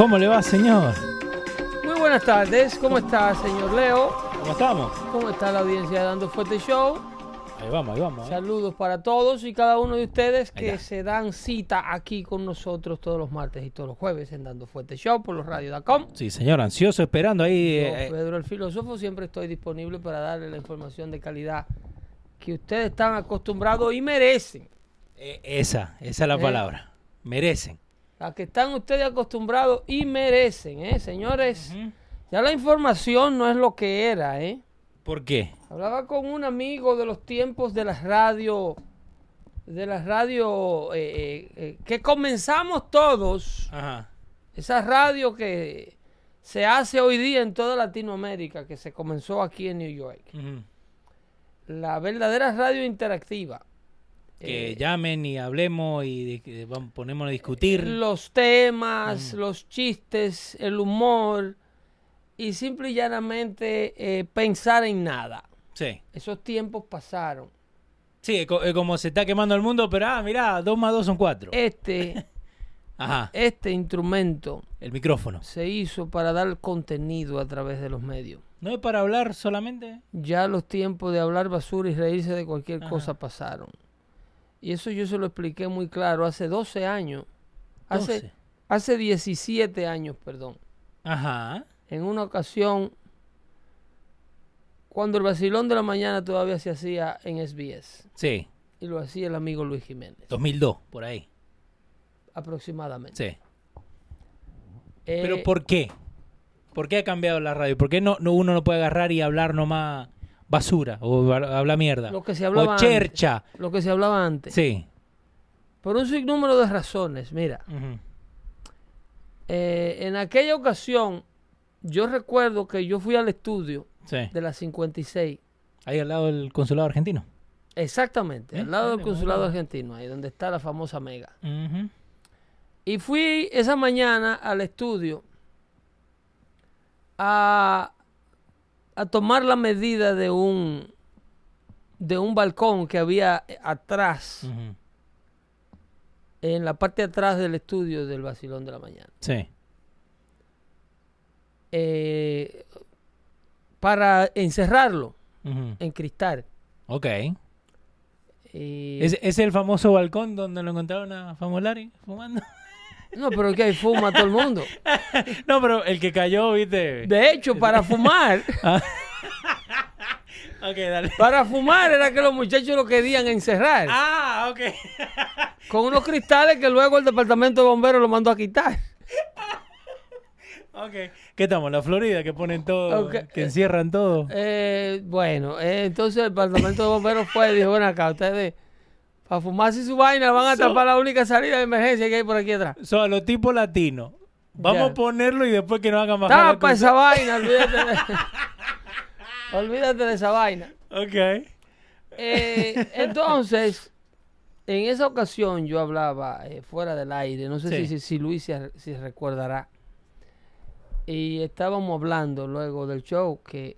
¿Cómo le va, señor? Muy buenas tardes, ¿cómo está, señor Leo? ¿Cómo estamos? ¿Cómo está la audiencia de Dando Fuerte Show? Ahí vamos, ahí vamos. ¿eh? Saludos para todos y cada uno de ustedes que se dan cita aquí con nosotros todos los martes y todos los jueves en Dando Fuerte Show por los radio.com. Sí, señor, ansioso esperando ahí. Yo, eh, Pedro el Filósofo, siempre estoy disponible para darle la información de calidad que ustedes están acostumbrados y merecen. eh, esa, esa es la Eh. palabra. Merecen. La que están ustedes acostumbrados y merecen, ¿eh? Señores, ya la información no es lo que era, ¿eh? ¿Por qué? Hablaba con un amigo de los tiempos de las radio, de las radio eh, eh, eh, que comenzamos todos, Ajá. esa radio que se hace hoy día en toda Latinoamérica, que se comenzó aquí en New York, la verdadera radio interactiva. Que Eh, llamen y hablemos y vamos, ponemos a discutir. Los temas, los chistes, el humor y simple y llanamente eh, pensar en nada. Sí. Esos tiempos pasaron. Sí, como se está quemando el mundo, pero ah, mirá, dos más dos son cuatro. Este, Ajá. este instrumento El micrófono. se hizo para dar contenido a través de los medios. ¿No es para hablar solamente? Ya los tiempos de hablar basura y reírse de cualquier Ajá. cosa pasaron. Y eso yo se lo expliqué muy claro hace 12 años. Hace, 12. hace 17 años, perdón. Ajá. En una ocasión, cuando el vacilón de la mañana todavía se hacía en SBS. Sí. Y lo hacía el amigo Luis Jiménez, 2002, por ahí. aproximadamente. Sí. Eh, Pero ¿por qué? ¿Por qué ha cambiado la radio? ¿Por qué no, no uno no puede agarrar y hablar nomás basura o habla mierda? Lo que se hablaba o antes. chercha. lo que se hablaba antes. Sí. Por un sinnúmero de razones. Mira, eh, en aquella ocasión, yo recuerdo que yo fui al estudio Sí. de la 56. Ahí al lado del consulado argentino. Exactamente, Eh, al lado del consulado argentino, ahí donde está la famosa Mega. Y fui esa mañana al estudio a, a tomar la medida de un de un balcón que había atrás, en la parte de atrás del estudio del Basilón de la Mañana. Sí. eh, para encerrarlo Ujú. en cristal. Ok. Y- ¿Es, es el famoso balcón donde lo encontraron a Famolari fumando? No, pero que ahí fuma todo el mundo. no, pero el que cayó, viste. De hecho, para fumar, Ah. ok, dale. para fumar era que los muchachos lo querían encerrar Ah, ok. con unos cristales que luego el departamento de bomberos lo mandó a quitar. ok. ¿Qué estamos? La Florida, que ponen todo, que encierran todo. Eh, bueno, eh, entonces el departamento de bomberos fue y dijo, bueno, acá ustedes, para fumarse su vaina, van a So- tapar la única salida de emergencia que hay por aquí atrás. Son los tipos latinos. Vamos Ya. a ponerlo y después que nos hagan la Tapa esa vaina, olvídate de, olvídate de esa vaina. Ok. Eh, entonces, en esa ocasión yo hablaba eh, fuera del aire, no sé Sí. si, si, si Luis se, si recordará, y estábamos hablando luego del show que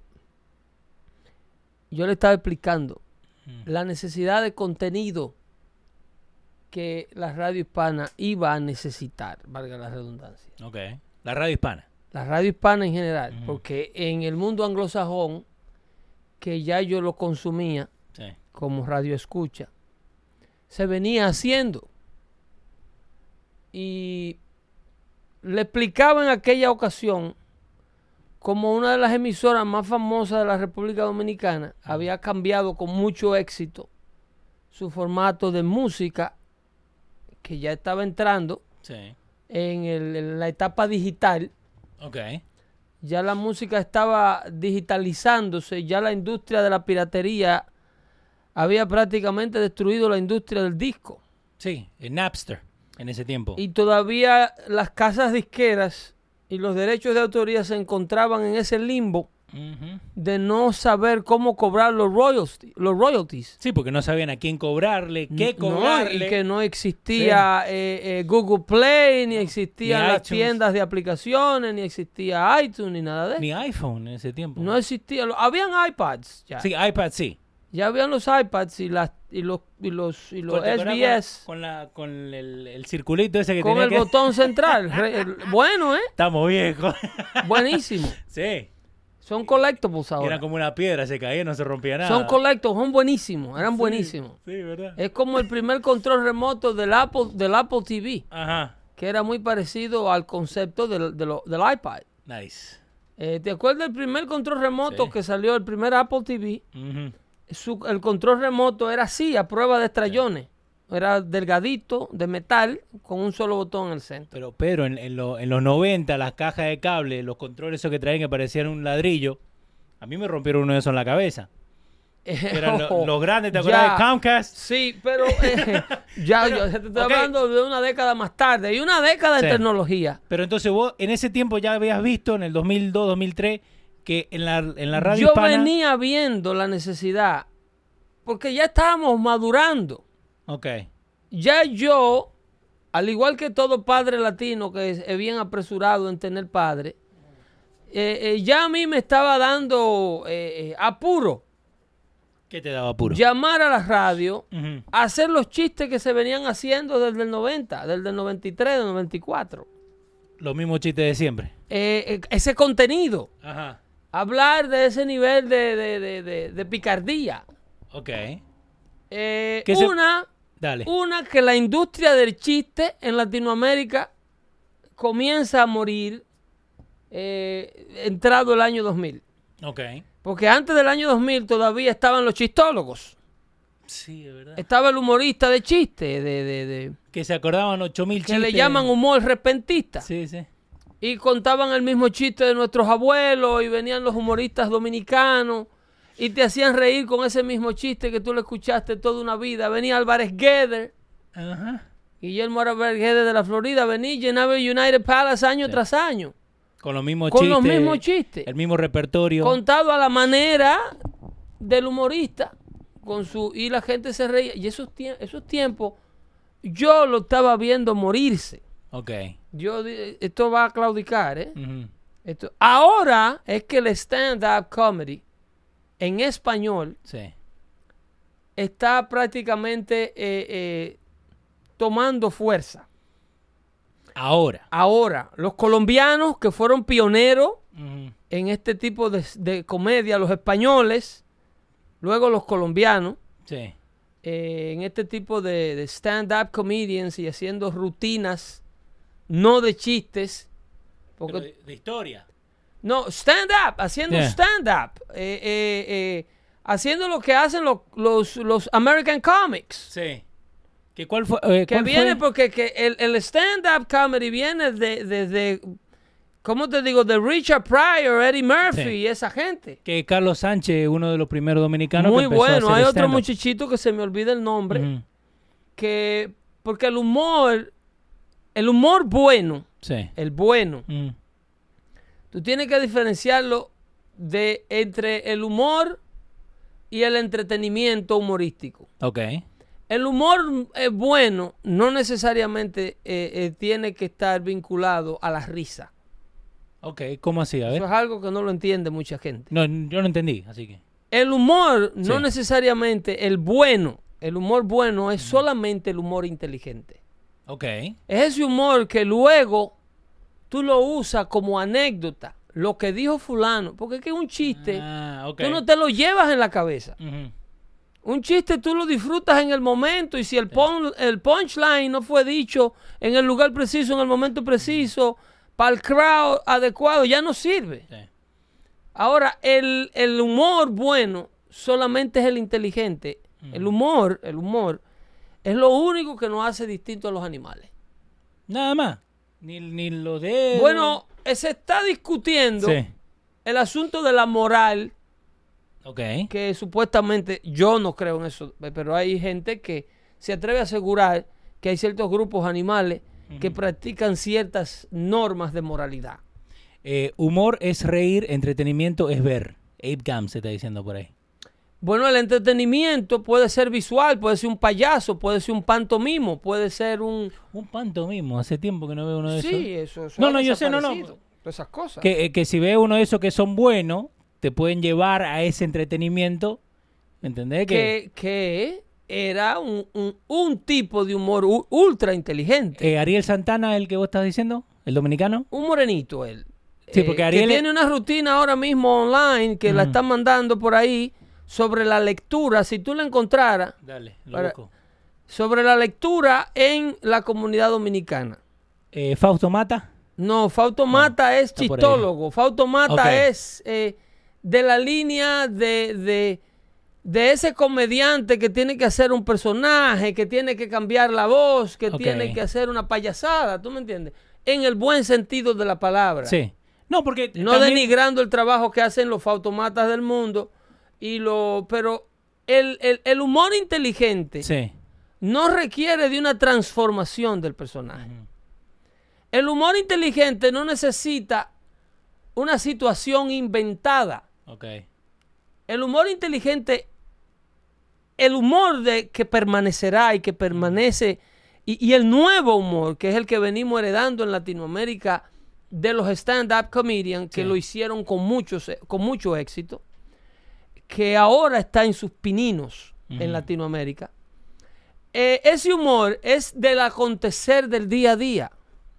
yo le estaba explicando Mm. la necesidad de contenido que la radio hispana iba a necesitar, valga la redundancia. Ok. La radio hispana. La radio hispana en general, porque en el mundo anglosajón, que ya yo lo consumía Sí. como radio escucha, se venía haciendo. Y le explicaba en aquella ocasión como una de las emisoras más famosas de la República Dominicana había cambiado con mucho éxito su formato de música que ya estaba entrando Sí. en, el- en la etapa digital. Ok. Ya la música estaba digitalizándose, ya la industria de la piratería había prácticamente destruido la industria del disco. Sí, en Napster en ese tiempo. Y todavía las casas disqueras y los derechos de autoría se encontraban en ese limbo De no saber cómo cobrar los royalties. Los royalties. Sí, porque no sabían a quién cobrarle, qué No, cobrarle. y que no existía eh, eh, Google Play, ni existían las tiendas de aplicaciones, ni existía iTunes, ni nada de eso. Ni iPhone en ese tiempo. No existía. Habían iPads ya. Sí, iPad sí. Ya habían los iPads y, las, y los, y los, y los ¿Te acordás SBS Con, la, con el, el circulito ese que con tenía el que... botón central. Re- bueno, ¿eh? Estamos viejos. Buenísimo. sí. Son collectibles ahora. Era como una piedra, se caía, no se rompía nada. Son collectibles, son buenísimos. Eran Sí, buenísimos. Sí, ¿verdad? Es como el primer control remoto del Apple, del Apple TV, Ajá. que era muy parecido al concepto del, del iPad. Nice. Eh, ¿Te acuerdas del primer control remoto Sí. que salió, el primer Apple TV? Ujú. Su- el control remoto era así, a prueba de estrellones. Era delgadito, de metal, con un solo botón en el centro. Pero Pedro, en, en lo- en los 90, las cajas de cable, los controles esos que traían que parecían un ladrillo, a mí me rompieron uno de esos en la cabeza. Eran los grandes, ¿te acuerdas ya. de Comcast? Sí, pero eh, ya Pero, yo te estoy hablando de una década más tarde y una década Sí. de tecnología. Pero entonces vos en ese tiempo ya habías visto, en el 2002, 2003, que en la, en la radio Yo hispana... venía viendo la necesidad porque ya estábamos madurando. Ok. Ya yo, al igual que todo padre latino que es, bien apresurado en tener padre, eh, eh, ya a mí me estaba dando eh, apuro ¿Qué te daba puro? llamar a la radio hacer los chistes que se venían haciendo desde el 90, desde el 93, del 94. Los mismos chistes de siempre. Ese contenido, Ajá. hablar de ese nivel de, de- de- de- picardía. Ok. Se- una, Dale. una que la industria del chiste en Latinoamérica comienza a morir eh, entrado el año 2000. Ok. Porque antes del año 2000 todavía estaban los chistólogos. Sí, de verdad. Estaba el humorista de chiste, de, de- de- Que se acordaban 8000 que chistes. le llaman humor repentista. Sí, sí. Y contaban el mismo chiste de nuestros abuelos y venían los humoristas dominicanos y te hacían reír con ese mismo chiste que tú le escuchaste toda una vida. Venía Álvarez Gueder, Ajá. Guillermo Álvarez Gueder de la Florida, venía y llenaba el United Palace año tras año. Con los mismos Con chistes. los mismos chistes. El mismo repertorio. Contado a la manera del humorista. Con su, y la gente se reía. Y esos, tie- esos tiempos yo lo estaba viendo morirse. Ok. Yo, esto va a claudicar, ¿eh? Esto- ahora es que el stand-up comedy en español Sí. está prácticamente eh, eh, tomando fuerza. Ahora. Ahora, los colombianos que fueron pioneros en este tipo de, de comedia, los españoles, luego los colombianos, Sí. eh, en este tipo de, de stand-up comedians y haciendo rutinas, no de chistes, porque de, de historia. No, stand up, haciendo Yeah. stand up, eh, eh, eh, haciendo lo que hacen lo- los, los American Comics. Sí. ¿Que cuál fue? eh, Que cuál viene fue? porque que el, el stand up comedy viene de, de, de- ¿cómo te digo? De Richard Pryor, Eddie Murphy Sí. y esa gente. Que Carlos Sánchez, uno de los primeros dominicanos Muy que empezó a bueno, hacer hay otro stand-up. muchachito que se me olvida el nombre, que porque el humor, el humor bueno, Sí. el bueno, Mm. Tú tienes que diferenciarlo de entre el humor y el entretenimiento humorístico. Ok. El humor eh, bueno no necesariamente eh, eh, tiene que estar vinculado a la risa. Ok, ¿cómo así? A ver. Eso es algo que no lo entiende mucha gente. No, yo no entendí, así que. El humor, no necesariamente el bueno, el humor bueno es solamente el humor inteligente. Ok. Es ese humor que luego tú lo usas como anécdota, lo que dijo fulano, porque es que un chiste, Ah, tú no te lo llevas en la cabeza. Un chiste tú lo disfrutas en el momento y si el, pun- el punchline no fue dicho en el lugar preciso, en el momento preciso, para el crowd adecuado, ya no sirve. Sí. Ahora, el, el humor bueno solamente es el inteligente. El humor, el humor, es lo único que nos hace distintos a los animales. Nada más. Ni, ni lo de. Bueno, se está discutiendo Sí. el asunto de la moral, Ok. que supuestamente yo no creo en eso, pero hay gente que se atreve a asegurar que hay ciertos grupos animales que practican ciertas normas de moralidad. Eh, humor es reír, entretenimiento es ver. Abe Gam se está diciendo por ahí. Bueno, el entretenimiento puede ser visual, puede ser un payaso, puede ser un pantomimo, puede ser un... Un pantomimo. Hace tiempo que no veo uno de Sí, esos. eso, eso No, no, yo sé, no, no. esas cosas. Que, eh, que si ve uno de esos que son buenos, te pueden llevar a ese entretenimiento. ¿Me entendés? Que, que, era un, un- un tipo de humor u- ultra inteligente. eh, Ariel Santana, el que vos estás diciendo, el dominicano. un morenito él. Sí, Eh, porque Ariel que tiene una rutina ahora mismo online que la están mandando por ahí sobre la lectura. Si tú la encontraras, Dale, lo Para- busco. sobre la lectura en la comunidad dominicana. Eh, Fausto Mata. No, Fausto Mata es chistólogo. Fausto Mata es eh, de la línea de, de, de ese comediante que tiene que hacer un personaje, que tiene que cambiar la voz, que tiene que hacer una payasada, ¿tú me entiendes? En el buen sentido de la palabra. Sí. No, porque. No también- denigrando el trabajo que hacen los fautomatas del mundo, y lo, pero el, el- el humor inteligente Sí. no requiere de una transformación del personaje. El humor inteligente no necesita una situación inventada. El humor inteligente, el humor de que permanecerá y que permanece, y, y el nuevo humor, que es el que venimos heredando en Latinoamérica de los stand-up comedians, que Sí. lo hicieron con, muchos, con mucho éxito, que ahora está en sus pininos en. Latinoamérica. Eh, ese humor es del acontecer del día a día,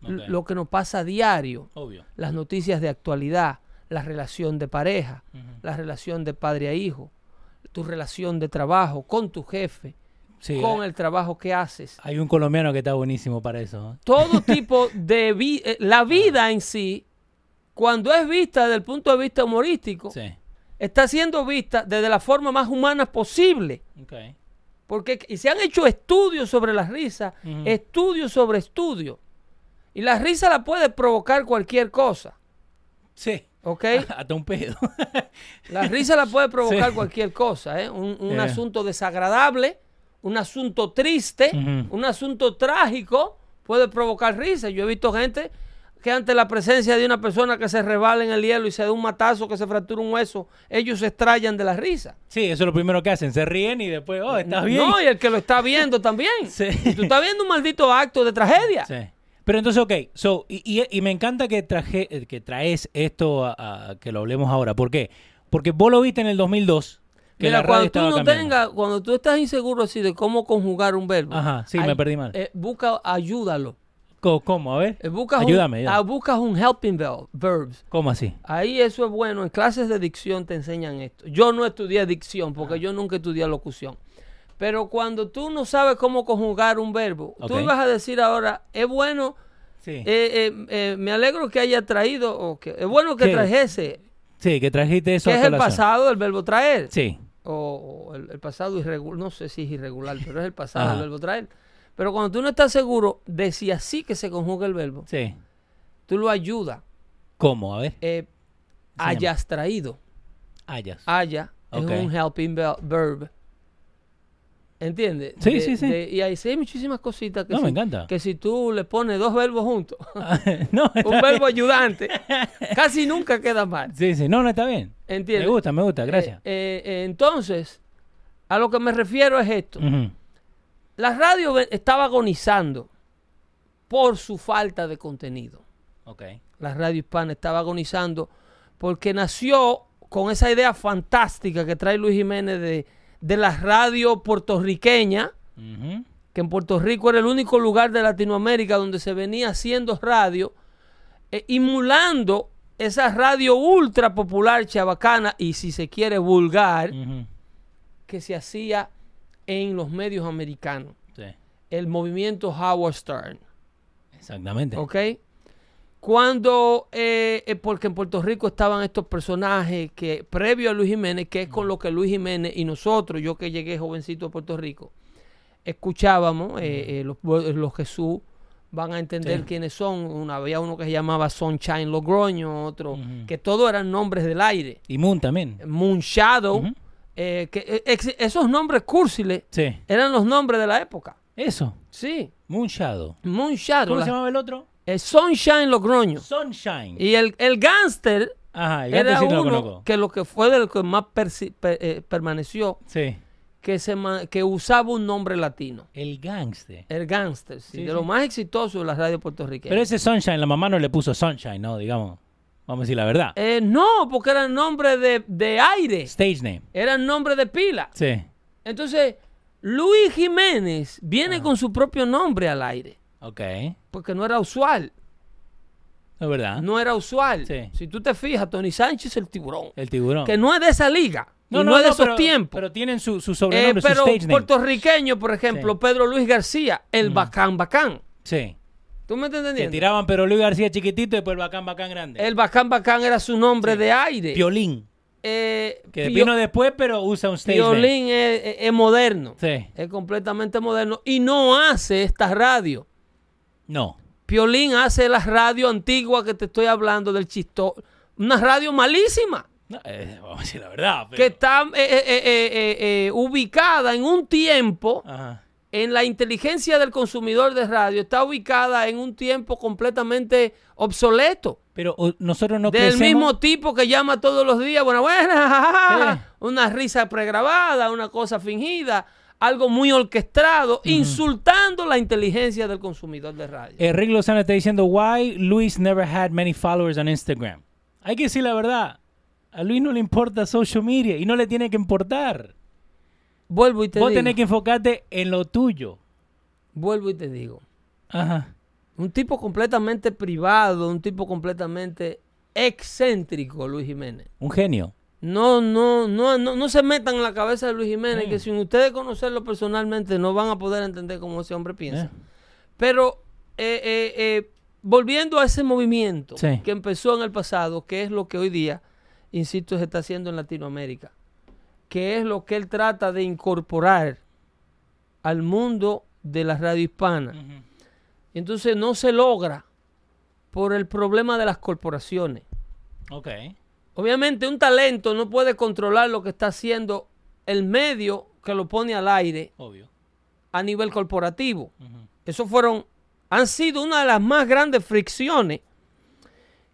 lo que nos pasa a diario Obvio. las noticias de actualidad, la relación de pareja, la relación de padre a hijo, tu relación de trabajo con tu jefe, Sí. con hay- el trabajo que haces. Hay un colombiano que está buenísimo para eso. ¿eh? Todo tipo de vida, la vida en sí, cuando es vista desde el punto de vista humorístico, Sí. Está siendo vista desde la forma más humana posible. Porque y se han hecho estudios sobre la risa, Ujú. estudios sobre estudios. Y la risa la puede provocar cualquier cosa. Sí. ¿Ok? Hasta un pedo. La risa la puede provocar Sí. cualquier cosa, ¿eh? Un, un Yeah. asunto desagradable, un asunto triste, un asunto trágico puede provocar risa. Yo he visto gente que ante la presencia de una persona que se resbala en el hielo y se da un matazo, que se fractura un hueso, ellos se extrayan de la risa. sí, eso es lo primero que hacen. Se ríen y después, oh, ¿estás bien? No, y el que lo está viendo también. Sí. Tú estás viendo un maldito acto de tragedia. Sí. Pero entonces, ok, so, y, y- y me encanta que, traje, eh, que traes esto a, a- que lo hablemos ahora. ¿Por qué? Porque vos lo viste en el 2002. Que Mira, la radio cuando tú no tengas, cuando tú estás inseguro así de cómo conjugar un verbo, Ajá, sí, me perdí mal. eh, busca, ayúdalo. ¿Cómo? A ver. Buscas Ayúdame, un, ya. ah, buscas un helping verb, verbs. ¿Cómo así? Ahí eso es bueno. En clases de dicción te enseñan esto. Yo no estudié dicción Ah. porque yo nunca estudié locución. Pero cuando tú no sabes cómo conjugar un verbo, tú Ok. ibas a decir ahora, es bueno, Sí. eh, eh, eh, me alegro que haya traído, o que es bueno que ¿Qué? trajese, sí, que trajiste eso que es el pasado del verbo traer. Sí. O, o el, el pasado irregular, no sé si es irregular, pero es el pasado del verbo traer. Pero cuando tú no estás seguro de si así que se conjuga el verbo, Sí. tú lo ayudas. ¿Cómo? A ver. eh, hayas traído. Hayas. Haya es un helping ve- verb. ¿Entiendes? Sí, De- sí, sí. de- y ahí sí hay muchísimas cositas que, No, si, me encanta. que si tú le pones dos verbos juntos, no, está un verbo bien. ayudante, casi nunca queda mal. Sí, sí. No, no, está bien. ¿Entiendes? Me gusta, me gusta. Gracias. Eh, eh, eh, entonces, a lo que me refiero es esto. Ujú. La radio estaba agonizando por su falta de contenido. Ok. La radio hispana estaba agonizando porque nació con esa idea fantástica que trae Luis Jiménez de, de la radio puertorriqueña, que en Puerto Rico era el único lugar de Latinoamérica donde se venía haciendo radio, eh, emulando esa radio ultra popular, chabacana y si se quiere vulgar, que se hacía en los medios americanos. Sí, El movimiento Howard Stern. exactamente. ¿Ok? Cuando, eh, eh, porque en Puerto Rico estaban estos personajes que, previo a Luis Jiménez, que es con lo que Luis Jiménez y nosotros, yo que llegué jovencito a Puerto Rico, escuchábamos, eh, eh, los, los Jesús van a entender Sí. quiénes son. Una, había uno que se llamaba Sunshine Logroño, otro, que todos eran nombres del aire. Y Moon también. Moon Shadow. Eh, que eh, ex- esos nombres cursiles Sí. eran los nombres de la época. Eso. Sí, Moon Shadow. Moon Shadow. ¿Cómo la- se llamaba el otro? eh, Sunshine Logroño. Sunshine. Y el, el Ajá, el era sí no lo uno conozco. que lo que fue del que más per- eh, permaneció, Sí. que, se que usaba un nombre latino. El gangster. El sí, Sí, de lo más exitoso de la radio puertorriqueña. Pero ese Sunshine, la mamá no le puso Sunshine, ¿no? Digamos. Vamos a decir la verdad. Eh, no, porque eran nombres de, de aire, Stage name. eran nombres de pila. Sí. Entonces, Luis Jiménez viene con su propio nombre al aire, Ok. porque no era usual. Es verdad. No era usual. Sí. Si tú te fijas, Tony Sánchez el tiburón, El tiburón. que no es de esa liga, y no, es de esos pero, tiempos. Pero tienen su, su Eh, sobrenombre, su pero stage name. puertorriqueño, por ejemplo, Sí. Pedro Luis García, el Mm. bacán bacán. Sí. ¿Tú me estás Que entendiendo? tiraban pero Luis García chiquitito y después el bacán bacán grande. El bacán bacán era su nombre Sí. de aire. Violín. Eh, Que Pio- vino después, pero usa un stage name. Piolín es, es- es moderno. Sí. Es completamente moderno. Y no hace esta radio. No. Piolín hace la radio antigua que te estoy hablando del chisto. Una radio malísima. No, eh, vamos a decir la verdad. pero- Que está eh, ubicada en un tiempo. Ajá. En la inteligencia del consumidor de radio está ubicada en un tiempo completamente obsoleto. Pero nosotros no del crecemos... mismo tipo que llama todos los días, buena, buena, Sí. una risa pregrabada, una cosa fingida, algo muy orquestado, insultando la inteligencia del consumidor de radio. Eh, Rick Lozano está diciendo, why Luis never had many followers on Instagram. Hay que decir la verdad. A Luis no le importa social media y no le tiene que importar. Vuelvo y te Vos digo, tenés que enfocarte en lo tuyo. vuelvo y te digo, Ajá. un tipo completamente privado, un tipo completamente excéntrico, Luis Jiménez. Un genio. No, no, no, no, no se metan en la cabeza de Luis Jiménez, Mm. que sin ustedes conocerlo personalmente no van a poder entender cómo ese hombre piensa. Eh. Pero eh, eh, volviendo a ese movimiento Sí. que empezó en el pasado, que es lo que hoy día, insisto, se está haciendo en Latinoamérica, que es lo que él trata de incorporar al mundo de la radio hispana. Entonces no se logra por el problema de las corporaciones. Ok. Obviamente un talento no puede controlar lo que está haciendo el medio que lo pone al aire Obvio. a nivel corporativo. Eso fueron, han sido una de las más grandes fricciones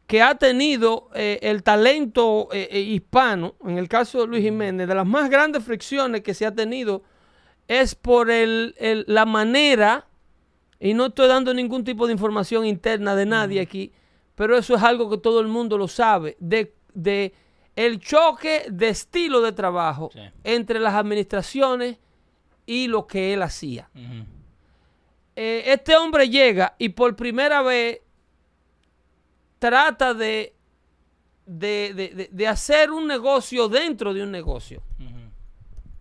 que ha tenido eh, el talento eh, eh, hispano, en el caso de Luis Jiménez, de las más grandes fricciones que se ha tenido es por el, el- la manera, y no estoy dando ningún tipo de información interna de nadie aquí, pero eso es algo que todo el mundo lo sabe, de, de el choque de estilo de trabajo Sí. entre las administraciones y lo que él hacía. Eh, este hombre llega y por primera vez trata de, de, de- de- hacer un negocio dentro de un negocio.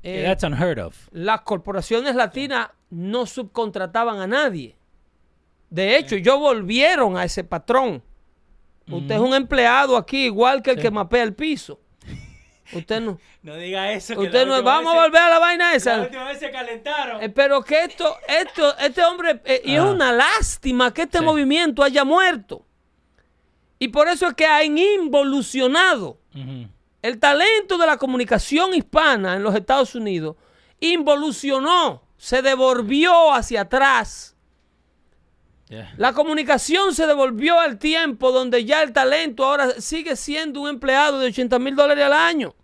Eh, Yeah, that's unheard of. las corporaciones latinas no subcontrataban a nadie. De hecho, ellos volvieron a ese patrón. Usted es un empleado aquí, igual que el Sí. que mapea el piso. Usted no. No diga eso. Usted no. Vamos a volver a la vaina esa. última vez se calentaron. Eh, pero que esto, esto, este hombre, eh, y es una lástima que este Sí. movimiento haya muerto. Y por eso es que han involucionado el talento de la comunicación hispana en los Estados Unidos. Involucionó, se devolvió hacia atrás. Yeah. La comunicación se devolvió al tiempo donde ya el talento ahora sigue siendo un empleado de 80 mil dólares al año.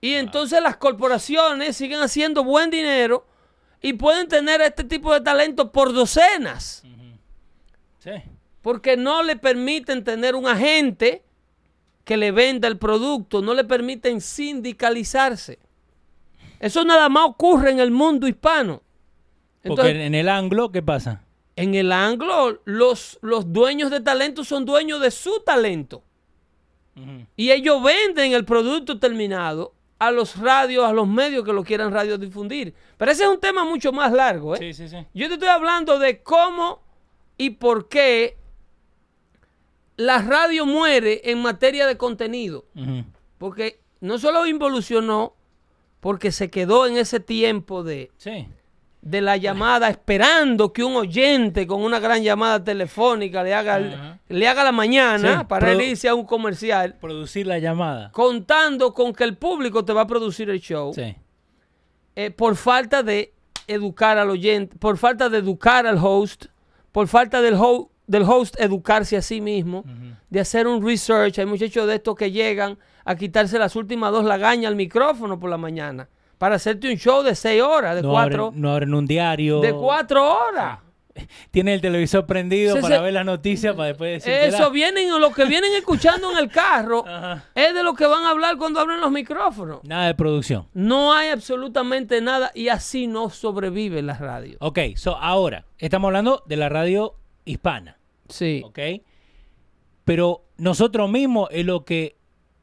Y entonces las corporaciones siguen haciendo buen dinero y pueden tener este tipo de talento por docenas, Sí. Porque no le permiten tener un agente que le venda el producto, no le permiten sindicalizarse. Eso nada más ocurre en el mundo hispano. Porque en el anglo, ¿qué pasa? en el anglo, los, los dueños de talento son dueños de su talento. Y ellos venden el producto terminado a los radios, a los medios que lo quieran radiodifundir. Pero ese es un tema mucho más largo. ¿eh? Sí, sí, sí. Yo te estoy hablando de cómo y por qué la radio muere en materia de contenido. Porque no solo involucionó, porque se quedó en ese tiempo de, Sí. de la llamada, esperando que un oyente con una gran llamada telefónica le haga, Ajá. le haga la mañana Sí, para irse a un comercial, Producir la llamada. contando con que el público te va a producir el show, Sí. eh, por falta de educar al oyente, por falta de educar al host, por falta del, ho- del host educarse a sí mismo, de hacer un research. Hay muchachos de estos que llegan a quitarse las últimas dos lagañas al micrófono por la mañana para hacerte un show de seis horas, de No cuatro, abren, no abren un diario. de cuatro horas. Tiene el televisor prendido Se- para se- ver las noticias para después decir. Eso vienen, lo que vienen escuchando en el carro Ajá. es de lo que van a hablar cuando abren los micrófonos. Nada de producción. No hay absolutamente nada y así no sobrevive la radio. Ok, so ahora, estamos hablando de la radio hispana. Sí. ¿ok? Pero nosotros mismos es lo que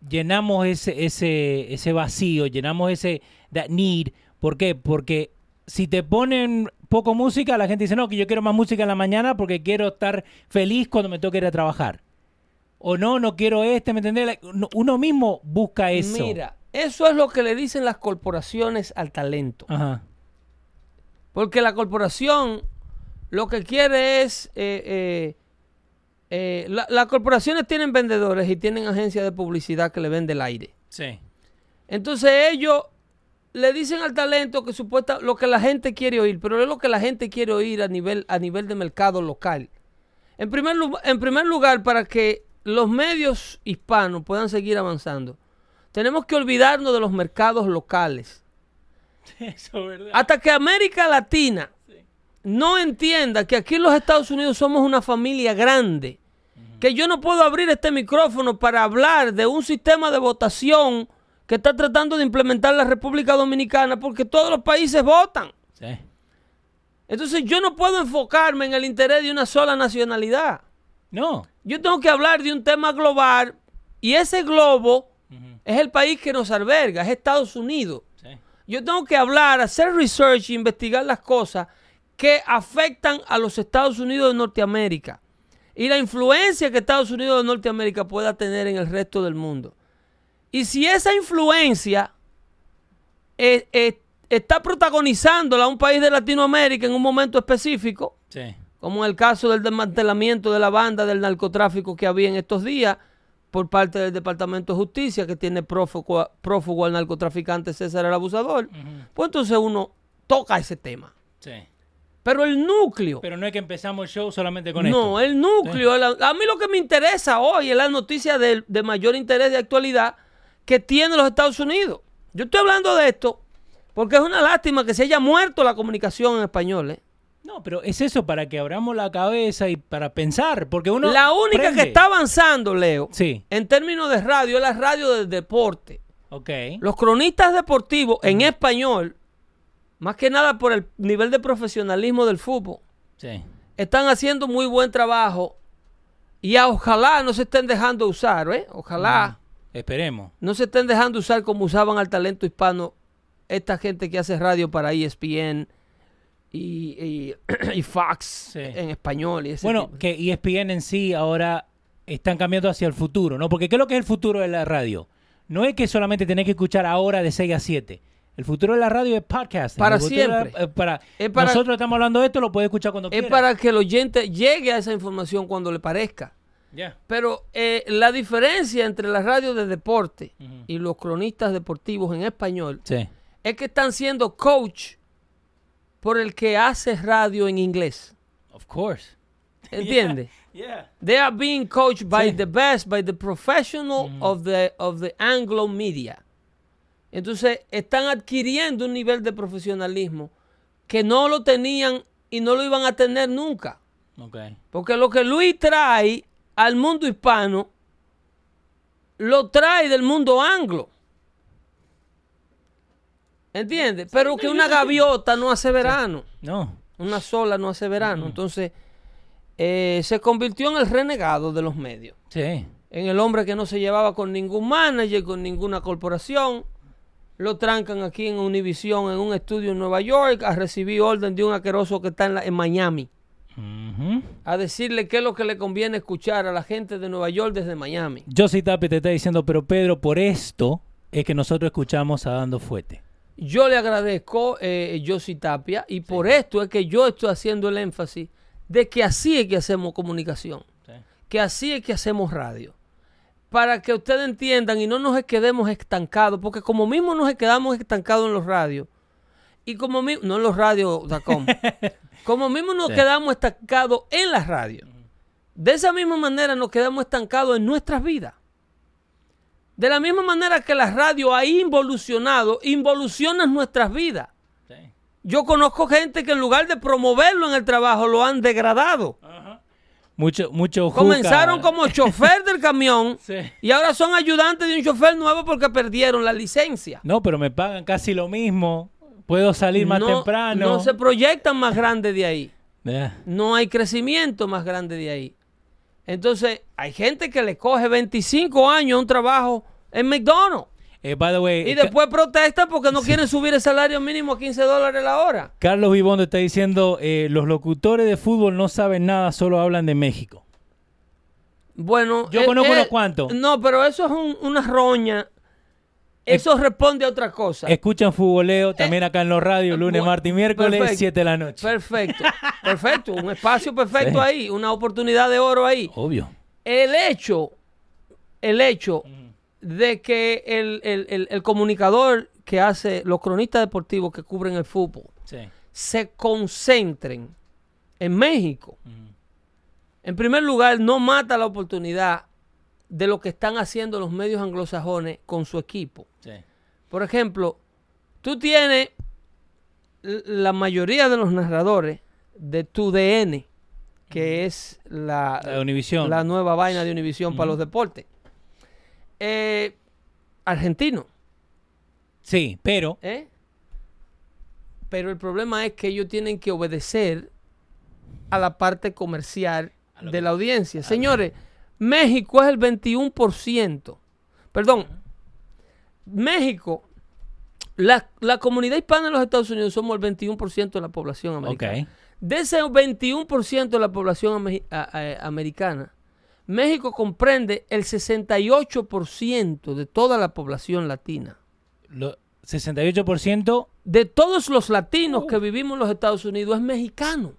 llenamos ese, ese, ese vacío, llenamos ese that need. ¿Por qué? Porque si te ponen poco música, la gente dice, no, que yo quiero más música en la mañana porque quiero estar feliz cuando me toque ir a trabajar. O no, no quiero este, ¿me entendés? Uno mismo busca eso. Mira, eso es lo que le dicen las corporaciones al talento. Ajá. Porque la corporación lo que quiere es... eh, eh, eh, la- las corporaciones tienen vendedores y tienen agencias de publicidad que le vende el aire. Sí. Entonces ellos le dicen al talento que supuesta lo que la gente quiere oír, pero es lo que la gente quiere oír a nivel, a nivel de mercado local. En primer, en primer lugar, para que los medios hispanos puedan seguir avanzando, tenemos que olvidarnos de los mercados locales. Eso es verdad. Hasta que América Latina no entienda que aquí en los Estados Unidos somos una familia grande, que yo no puedo abrir este micrófono para hablar de un sistema de votación que está tratando de implementar la República Dominicana porque todos los países votan. Sí. Entonces yo no puedo enfocarme en el interés de una sola nacionalidad. No. Yo tengo que hablar de un tema global y ese globo es el país que nos alberga, es Estados Unidos. Sí. Yo tengo que hablar, hacer research e investigar las cosas que afectan a los Estados Unidos de Norteamérica y la influencia que Estados Unidos de Norteamérica pueda tener en el resto del mundo. Y si esa influencia eh, eh, está protagonizándola a un país de Latinoamérica en un momento específico, Sí. como en el caso del desmantelamiento de la banda del narcotráfico que había en estos días por parte del Departamento de Justicia, que tiene prófugo, prófugo al narcotraficante César el Abusador, pues entonces uno toca ese tema. Sí. Pero el núcleo, Pero no es que empezamos el show solamente con no, esto. el núcleo, el- a mí lo que me interesa hoy es la noticia de, de mayor interés de actualidad que tiene los Estados Unidos. Yo estoy hablando de esto porque es una lástima que se haya muerto la comunicación en español. ¿eh? No, pero es eso para que abramos la cabeza y para pensar, porque uno la única prende. que está avanzando, Leo, Sí, en términos de radio, es la radio del deporte. ok. Los cronistas deportivos en español, más que nada por el nivel de profesionalismo del fútbol, Sí. están haciendo muy buen trabajo y a- ojalá no se estén dejando usar, ¿eh? Ojalá Esperemos. no se estén dejando usar como usaban al talento hispano esta gente que hace radio para ESPN y, y- y Fox Sí. en español. Y ese Bueno, tipo. que ESPN en sí ahora están cambiando hacia el futuro, ¿no? Porque ¿qué es lo que es el futuro de la radio? No es que solamente tenés que escuchar ahora de 6 a 7. El futuro de la radio es podcast. Para la- siempre. eh, para, Es para- nosotros estamos hablando de esto, lo puedes escuchar cuando es quieras. para que el oyente llegue a esa información cuando le parezca. Pero eh, la diferencia entre la radio de deporte Ujú. y los cronistas deportivos en español Sí. es que están siendo coach por el que hace radio en inglés. Of course. ¿Entiendes? Yeah. They are being coached by Sí. the best, by the professional of the of the Anglo media. Entonces están adquiriendo un nivel de profesionalismo que no lo tenían y no lo iban a tener nunca. Porque lo que Luis trae al mundo hispano lo trae del mundo anglo. ¿Entiendes? Pero que una gaviota no hace verano. No. Una sola no hace verano. Entonces, eh, se convirtió en el renegado de los medios. Sí. En el hombre que no se llevaba con ningún manager, con ninguna corporación. Lo trancan aquí en Univision, en un estudio en Nueva York, a recibir orden de un aqueroso que está en, la- en Miami. A decirle qué es lo que le conviene escuchar a la gente de Nueva York desde Miami. Josie Tapia te está diciendo, pero Pedro, por esto es que nosotros escuchamos a Dando Fuete. Yo le agradezco, eh, Josie Tapia, y por esto es que yo estoy haciendo el énfasis de que así es que hacemos comunicación, que así es que hacemos radio. Para que ustedes entiendan y no nos quedemos estancados, porque como mismo nos quedamos estancados en los radios, y como mismo, no en los radios.com, como mismo nos Sí. quedamos estancados en las radios, de esa misma manera nos quedamos estancados en nuestras vidas. De la misma manera que la radio ha involucionado, involucionan nuestras vidas. Yo conozco gente que en lugar de promoverlo en el trabajo, lo han degradado. Mucho, mucho juca. Comenzaron como chofer del camión Sí. y ahora son ayudantes de un chofer nuevo porque perdieron la licencia. No, pero me pagan casi lo mismo. Puedo salir más no, temprano. no se proyectan más grandes de ahí. No hay crecimiento más grande de ahí. Entonces, hay gente que le coge 25 años a un trabajo en McDonald's eh, by the way, y después protesta porque no quieren subir el salario mínimo a 15 dólares la hora. Carlos Vivondo está diciendo, eh, los locutores de fútbol no saben nada, solo hablan de México. Bueno, Yo conozco unos cuantos. No, pero eso es un- una roña. Eso responde a otra cosa. Escuchan futboleo también acá en los radios, lunes, martes y miércoles, perfecto. 7 de la noche. Perfecto, perfecto. Un espacio perfecto Sí. ahí, una oportunidad de oro ahí. Obvio. El hecho, el hecho de que el, el- el- el comunicador que hace, los cronistas deportivos que cubren el fútbol, Sí. se concentren en México. En primer lugar, no mata la oportunidad de lo que están haciendo los medios anglosajones con su equipo. Sí. Por ejemplo, tú tienes la mayoría de los narradores de tu DN, que es la, La nueva vaina de Univisión para los deportes. Eh, argentino, Sí, pero ¿eh? Pero el problema es que ellos tienen que obedecer a la parte comercial de la audiencia. Señores, México es el 21%. Perdón, México, la, la comunidad hispana en los Estados Unidos somos el 21% de la población americana. De ese 21% de la población ame- a- a- americana, México comprende el 68% de toda la población latina. lo- 68%, De todos los latinos que vivimos en los Estados Unidos es mexicano.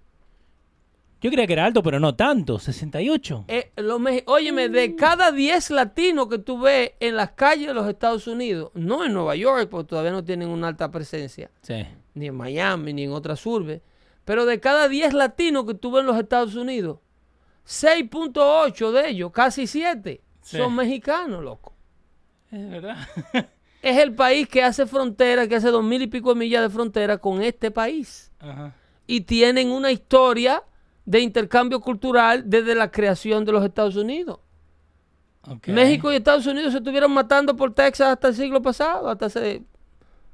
yo creía que era alto, pero no tanto, 68. Eh, los óyeme, de cada 10 latinos que tú ves en las calles de los Estados Unidos, no en Nueva York, porque todavía no tienen una alta presencia, Sí. ni en Miami, ni en otras urbes, pero de cada 10 latinos que tú ves en los Estados Unidos, 6.8 de ellos, casi 7, Sí. son mexicanos, loco. Es verdad. Es el país que hace frontera, que hace dos mil y pico de millas de frontera con este país. Ajá. y tienen una historia de intercambio cultural desde la creación de los Estados Unidos. México y Estados Unidos se estuvieron matando por Texas hasta el siglo pasado, hasta, hace-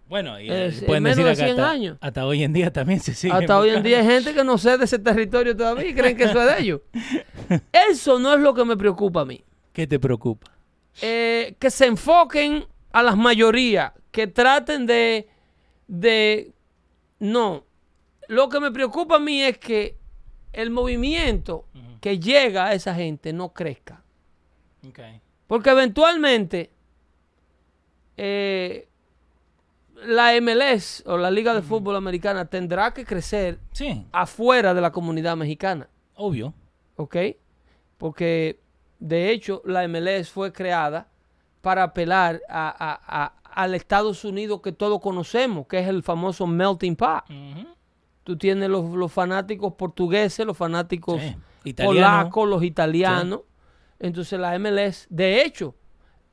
Bueno, y Eh, pueden menos decir de acá 100 hasta, años. hasta hoy en día también se sigue. hasta hoy en día hay gente que no sé de ese territorio todavía y creen que eso es de ellos. Eso no es lo que me preocupa a mí. ¿Qué te preocupa? Eh, que se enfoquen a las mayorías, que traten de, de... No, lo que me preocupa a mí es que el movimiento que llega a esa gente no crezca. Porque eventualmente eh, la MLS o la Liga de Fútbol Americana tendrá que crecer Sí, afuera de la comunidad mexicana, obvio. ¿ok? Porque de hecho la MLS fue creada para apelar a, a- a- al Estados Unidos que todos conocemos, que es el famoso melting pot. Tú tienes los, los fanáticos portugueses, los fanáticos Sí, polacos, los italianos. Entonces la MLS, de hecho,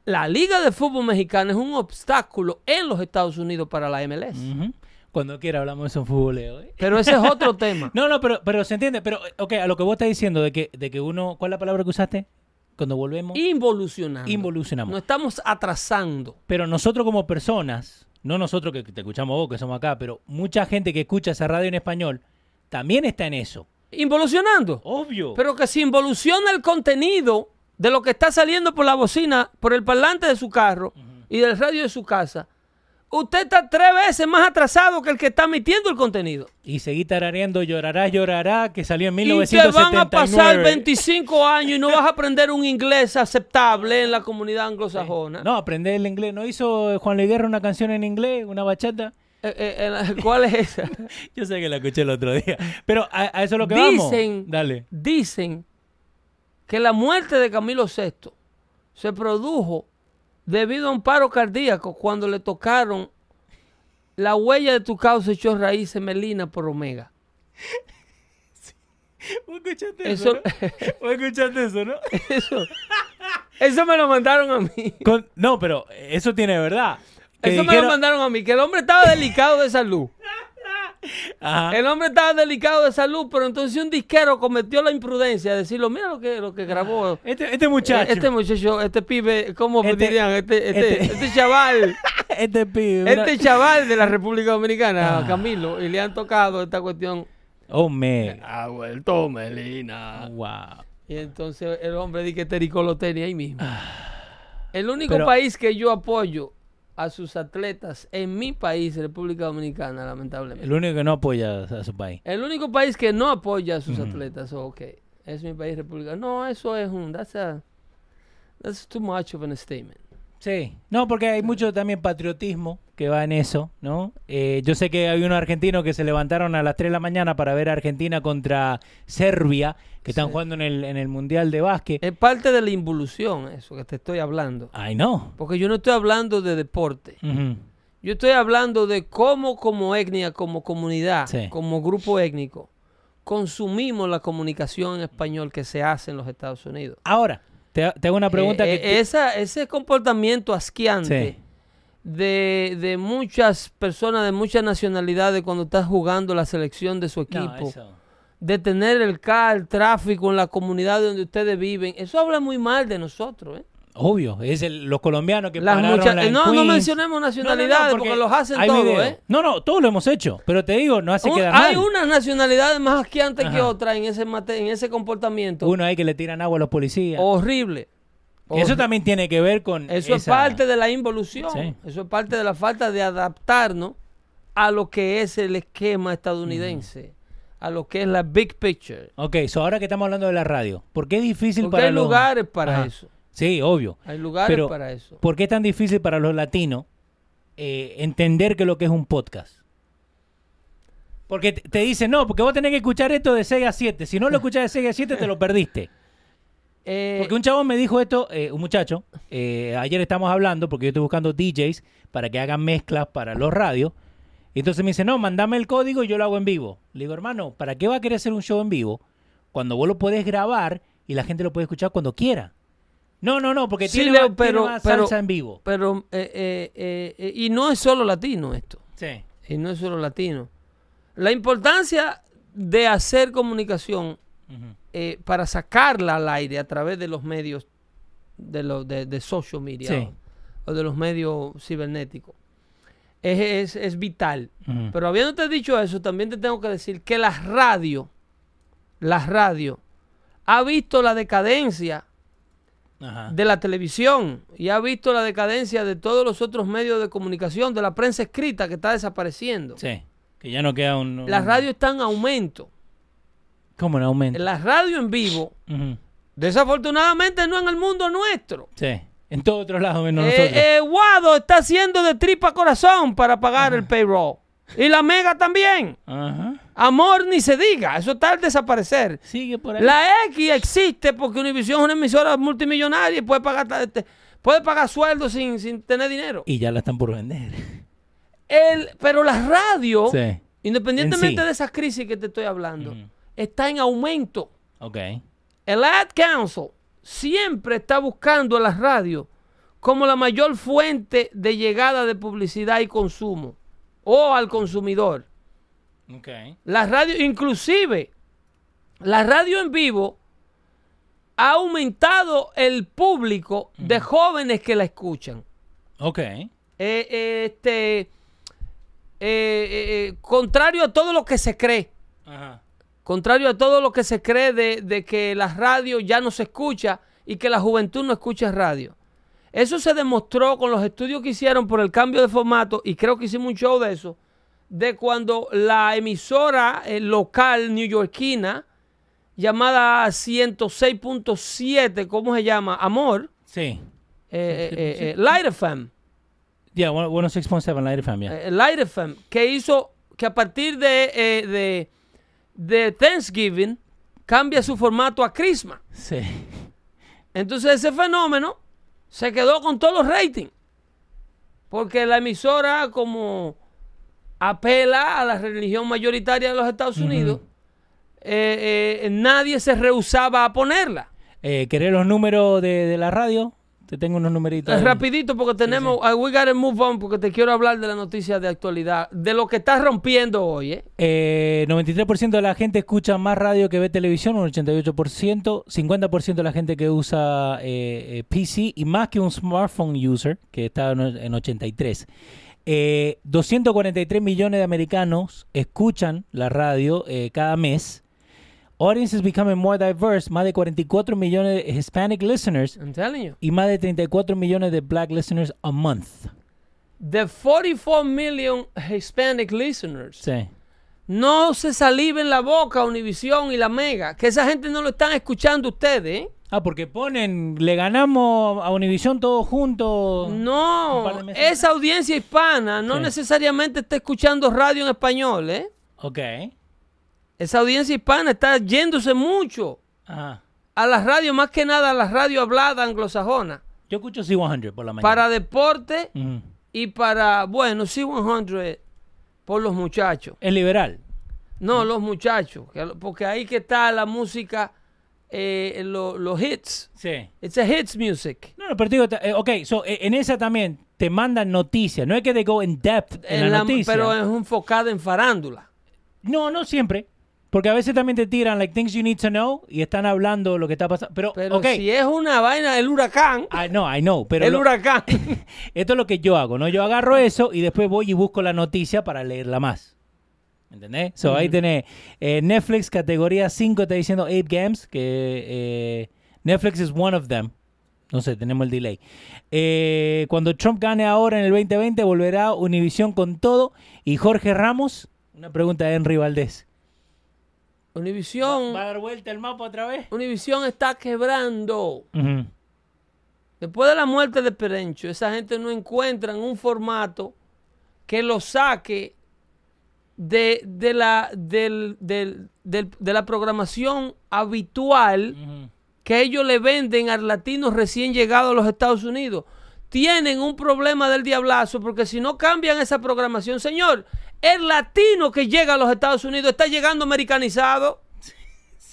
la Liga de Fútbol Mexicana es un obstáculo en los Estados Unidos para la MLS. Cuando quiera hablamos de eso en futboleo. ¿eh? Pero ese es otro tema. No, no, pero, pero se entiende. Pero, ok, a lo que vos estás diciendo de que, de que uno. ¿Cuál es la palabra que usaste? cuando volvemos, Involucionando. involucionamos. Nos estamos atrasando. Pero nosotros como personas, no nosotros que te escuchamos vos, que somos acá, pero mucha gente que escucha esa radio en español, también está en eso. Involucionando. Obvio. Pero que si involuciona el contenido de lo que está saliendo por la bocina, por el parlante de su carro y del radio de su casa, usted está tres veces más atrasado que el que está emitiendo el contenido. y seguí tarareando Llorará, llorará, que salió en Y te 1979. van a pasar 25 años y no vas a aprender un inglés aceptable en la comunidad anglosajona. No, aprender el inglés. ¿No hizo Juan Luis Guerra una canción en inglés, una bachata? Eh, eh, eh, ¿Cuál es esa? Yo sé que la escuché el otro día. Pero a, a eso es lo que vamos. Dicen, Dale. dicen que la muerte de Camilo VI se produjo debido a un paro cardíaco cuando le tocaron la huella de tu causa echó raíces Melina por Omega. ¿Vos escuchaste Eso- eso? no? ¿Vos escuchaste eso, no? Eso, eso me lo mandaron a mí. Con- no, pero eso tiene verdad. Eso me lo mandaron a mí, que el hombre estaba delicado de salud. Ajá. El hombre estaba delicado de salud, pero entonces un disquero cometió la imprudencia de decirlo, mira lo que, lo que grabó. Este, este muchacho. Este muchacho, este pibe, ¿cómo Este- dirían? Este, este, este- este chaval, Este pibe. este chaval de la República Dominicana, Camilo, y le han tocado esta cuestión. Oh, me. Ha vuelto Melina. Wow. Y entonces el hombre dice que Terico lo tenía ahí mismo. El único Pero- país que yo apoyo a sus atletas en mi país, República Dominicana, lamentablemente. El único que no apoya a su país. El único país que no apoya a sus atletas, ok, es mi país República. No, eso es un, that's a, that's too much of a statement. Sí. No, porque hay mucho también patriotismo que va en eso, ¿no? Eh, yo sé que hay unos argentinos que se levantaron a las 3 de la mañana para ver a Argentina contra Serbia, que están Sí. jugando en el, en el Mundial de Básquet. Es parte de la involución, eso que te estoy hablando. Ay, no. Porque yo no estoy hablando de deporte. Yo estoy hablando de cómo como etnia, como comunidad, Sí. como grupo étnico, consumimos la comunicación en español que se hace en los Estados Unidos. Ahora, te, te hago una pregunta Eh, que... eh, esa, ese comportamiento asqueante Sí. De, de muchas personas de muchas nacionalidades cuando estás jugando la selección de su No, equipo, eso- de tener el CAR, el tráfico en la comunidad donde ustedes viven, eso habla muy mal de nosotros. ¿eh? Obvio, es el- los colombianos que Las pararon mucha- la en no, no mencionemos nacionalidades porque, los hacen todos. ¿eh? No, no, todos lo hemos hecho, pero te digo, no hace Un- quedar hay mal. unas nacionalidades más asqueantes que otras en ese, mate- en ese comportamiento. Uno ahí que le tiran agua a los policías. Horrible. Eso también tiene que ver con Eso es parte de la involución. Sí. Eso es parte de la falta de adaptarnos a lo que es el esquema estadounidense, a lo que es la big picture. Ok, so ahora que estamos hablando de la radio, ¿por qué es difícil Porque para hay los... lugares para Ajá. eso. Sí, obvio. Hay lugares Pero, para eso. ¿Por qué es tan difícil para los latinos eh, entender que lo que es un podcast? Porque te te dicen, no, porque vos tenés que escuchar esto de 6 a 7. Si no lo escuchás de 6 a 7, te lo perdiste. Eh, Porque un chabón me dijo esto, eh, un muchacho, eh, ayer estamos hablando, porque yo estoy buscando DJs para que hagan mezclas para los radios. Y entonces me dice, no, mandame el código y yo lo hago en vivo. Le digo, hermano, ¿para qué va a querer hacer un show en vivo cuando vos lo podés grabar y la gente lo puede escuchar cuando quiera? No, no, no, porque Sí, tiene, Leo, más, tiene pero- más pero- salsa en vivo. pero, eh, eh, eh, eh, y no es solo latino esto. Sí. Y no es solo latino. La importancia de hacer comunicación. Eh, para sacarla al aire a través de los medios de, los de, de social media Sí. o, o de los medios cibernéticos es, es- es vital. Pero habiéndote dicho eso, también te tengo que decir que la radio, la radio, ha visto la decadencia Ajá. de la televisión y ha visto la decadencia de todos los otros medios de comunicación, de la prensa escrita que está desapareciendo. Sí. Que ya no queda un... Un- radio está en aumento. ¿Cómo en aumento? La radio en vivo, desafortunadamente no en el mundo nuestro. Sí. En todos otros lados menos Eh, nosotros. eh, Guado está haciendo de tripa corazón para pagar el payroll. Y la Mega también. Ajá. Amor ni se diga, eso está al desaparecer. Sigue por ahí. La X existe porque Univision es una emisora multimillonaria y puede pagar, este, puede pagar sueldos sin, sin tener dinero. Y ya la están por vender. El, pero la radio, Sí. independientemente sí. de esas crisis que te estoy hablando, Ujú. Está en aumento. Ok. El Ad Council siempre está buscando a la radio como la mayor fuente de llegada de publicidad y consumo o al consumidor. Ok. La radio, inclusive, la radio en vivo ha aumentado el público de jóvenes que la escuchan. Ok. Eh, eh, este, eh, contrario a todo lo que se cree, Ajá. Contrario a todo lo que se cree de, de que la radio ya no se escucha y que la juventud no escucha radio. Eso se demostró con los estudios que hicieron por el cambio de formato y creo que hicimos un show de eso, de cuando la emisora eh, local neoyorquina llamada 106.7, ¿cómo se llama? Amor, Sí. eh, eh, eh, eh, Light FM. Yeah, one- 106.7 Light FM, yeah. Light FM, que hizo que a partir de, de, de Thanksgiving cambia su formato a Christmas. Sí. Entonces ese fenómeno se quedó con todos los ratings. Porque la emisora como apela a la religión mayoritaria de los Estados Unidos, eh, eh, nadie se rehusaba a ponerla. Eh, ¿Querés los números de, de la radio? Te tengo unos numeritos. Ahí. rapidito porque tenemos, uh, we gotta move on porque te quiero hablar de la noticia de actualidad, de lo que está rompiendo hoy, ¿eh? Eh, 93% de la gente escucha más radio que ve televisión, un 88%, 50% de la gente que usa eh, eh, PC y más que un smartphone user, que está en, en 83. Eh, 243 millones de americanos escuchan la radio eh, cada mes. Audience is becoming more diverse, más de 44 millones de Hispanic listeners I'm telling you. y más de 34 millones de Black listeners a month. The 44 million Hispanic listeners. Sí. No se saliven la boca Univisión y la Mega, que esa gente no lo están escuchando ustedes, ¿eh? Ah, porque ponen, le ganamos a Univision todos juntos. No, esa audiencia hispana no Sí. necesariamente está escuchando radio en español, ¿eh? Ok. Esa audiencia hispana está yéndose mucho Ajá. a las radios, más que nada a las radios habladas anglosajonas, Yo escucho C100 por la mañana. para deporte y para, bueno, C100 por los muchachos. Es liberal. No, los muchachos, que- porque ahí que está la música, eh, lo- los hits. Sí. It's a hits music. No, no, pero digo, eh, ok, so, eh, en esa también te mandan noticias. No es que they go in depth en, En la, la- noticia. pero es enfocada en farándula. No, no siempre. Porque a veces también te tiran, like, things you need to know y están hablando lo que está pasando. Pero, Pero ok. si es una vaina, el huracán, I know, I know. Pero el lo- huracán. esto es lo que yo hago, ¿no? Yo agarro eso y después voy y busco la noticia para leerla más. ¿Entendés? So, ahí tenés eh, Netflix, categoría 5, está diciendo Ape Games, que eh, Netflix es one of them. No sé, tenemos el delay. Eh, cuando Trump gane ahora en el 2020, volverá Univision con todo. Y Jorge Ramos, una pregunta de Henry Valdés. Univisión, ¿Va a dar vuelta el mapa otra vez? Univisión está quebrando. Después de la muerte de Perencho, esa gente no encuentra un formato que lo saque de, de la, del- del- del- de la programación habitual que ellos le venden al latino recién llegado a los Estados Unidos. Tienen un problema del diablazo porque si no cambian esa programación, señor, el latino que llega a los Estados Unidos está llegando americanizado.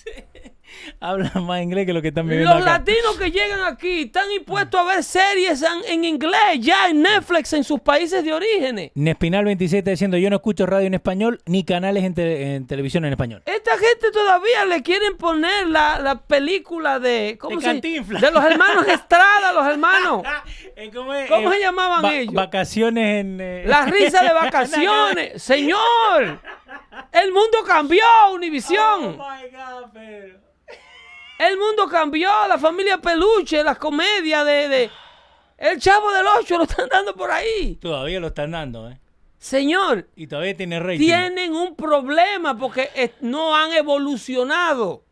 Habla más inglés que lo que están viviendo Los acá. latinos que llegan aquí están impuestos a ver series en, en inglés, ya en Netflix, en sus países de orígenes. Nespinal 27 está diciendo yo no escucho radio en español ni canales en, te- en televisión en español. Esta gente todavía le quieren poner la, la película de... ¿cómo De se-. De los hermanos Estrada, los hermanos. ¿Cómo, es? ¿Cómo Eh, se llamaban va- ellos? Vacaciones en... eh, La risa de vacaciones. Señor, el mundo cambió, Univisión. Oh my God, pero- El mundo cambió, la familia Peluche, las comedias de, de- El Chavo del Ocho lo están dando por ahí. Todavía lo están dando, ¿eh? Señor, Y todavía tiene rating. tienen un problema porque no han evolucionado.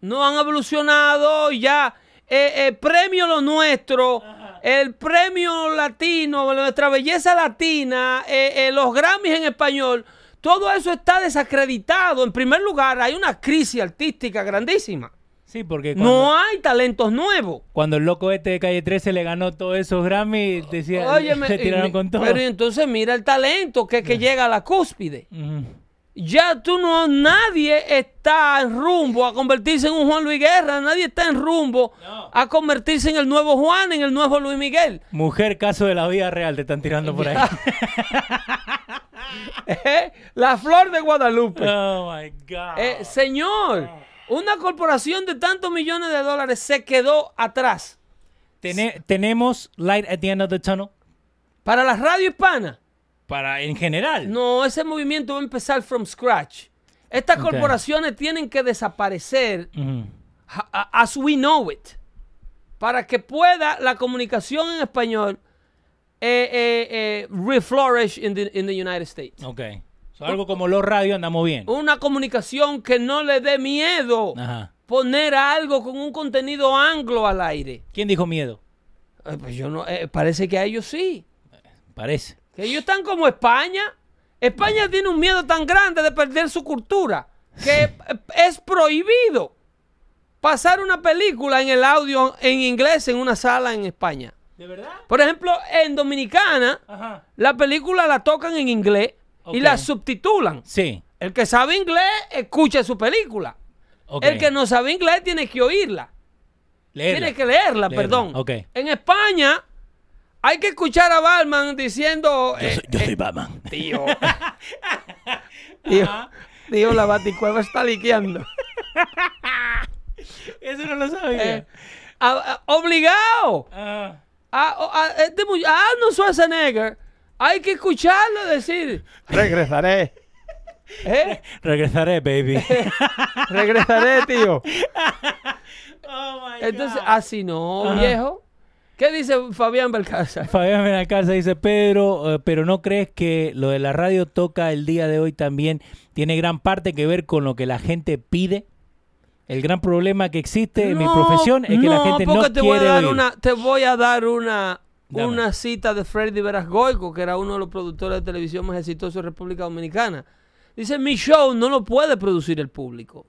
No han evolucionado ya. Eh, eh, premio lo nuestro, el premio latino, nuestra belleza latina, eh, eh, los Grammys en español, todo eso está desacreditado. En primer lugar, hay una crisis artística grandísima. Sí, porque cuando, No hay talentos nuevos. cuando el loco este de Calle 13 le ganó todos esos Grammy, decía, Óyeme, se tiraron y- con todo. pero entonces mira el talento que, que llega a la cúspide. Ya tú no, nadie está en rumbo a convertirse en un Juan Luis Guerra, nadie está en rumbo No. a convertirse en el nuevo Juan, en el nuevo Luis Miguel. Mujer, caso de la vida real, te están tirando por ahí. Eh, La flor de Guadalupe. oh my God. Eh, señor, Una corporación de tantos millones de dólares se quedó atrás. Tene- tenemos light at the end of the tunnel Para la radio hispana, para en general. no, ese movimiento va a empezar from scratch. Estas corporaciones tienen que desaparecer as we know it para que pueda la comunicación en español eh, eh, eh, reflourish in the, in the United States. Ok. So, algo como los radios andamos bien. Una comunicación que no le dé miedo Ajá. poner algo con un contenido anglo al aire. ¿Quién dijo miedo? Eh, pues yo no, eh, parece que a ellos sí. Parece. Que ellos están como España. España tiene un miedo tan grande de perder su cultura que es prohibido pasar una película en el audio en inglés en una sala en España. ¿De verdad? Por ejemplo, en Dominicana, Ajá. la película la tocan en inglés y la subtitulan. Sí. El que sabe inglés, escucha su película. El que no sabe inglés tiene que oírla. Leerla. Tiene que leerla, Leerla, perdón. ok. En España hay que escuchar a Batman diciendo... Yo, eh, soy, yo eh, soy Batman. Tío. tío, tío, la baticueva está liqueando. Eso no lo sabía. Eh, a- a- obligado. Ah. A, a- este a Arnold Schwarzenegger hay que escucharlo decir... Regresaré. ¿Eh? Regresaré, baby. Regresaré, tío. oh my Entonces, así no, viejo. ¿Qué dice Fabián Belcázar? Fabián Benalcázar dice, Pedro, eh, pero ¿no crees que lo de la radio toca el día de hoy también tiene gran parte que ver con lo que la gente pide? El gran problema que existe en mi profesión es que la gente no te voy a quiere dar oír. una, te voy a dar una, Dame. una cita de Freddy Verasgoico, que era uno de los productores de televisión más exitosos de República Dominicana. Dice, mi show no lo puede producir el público.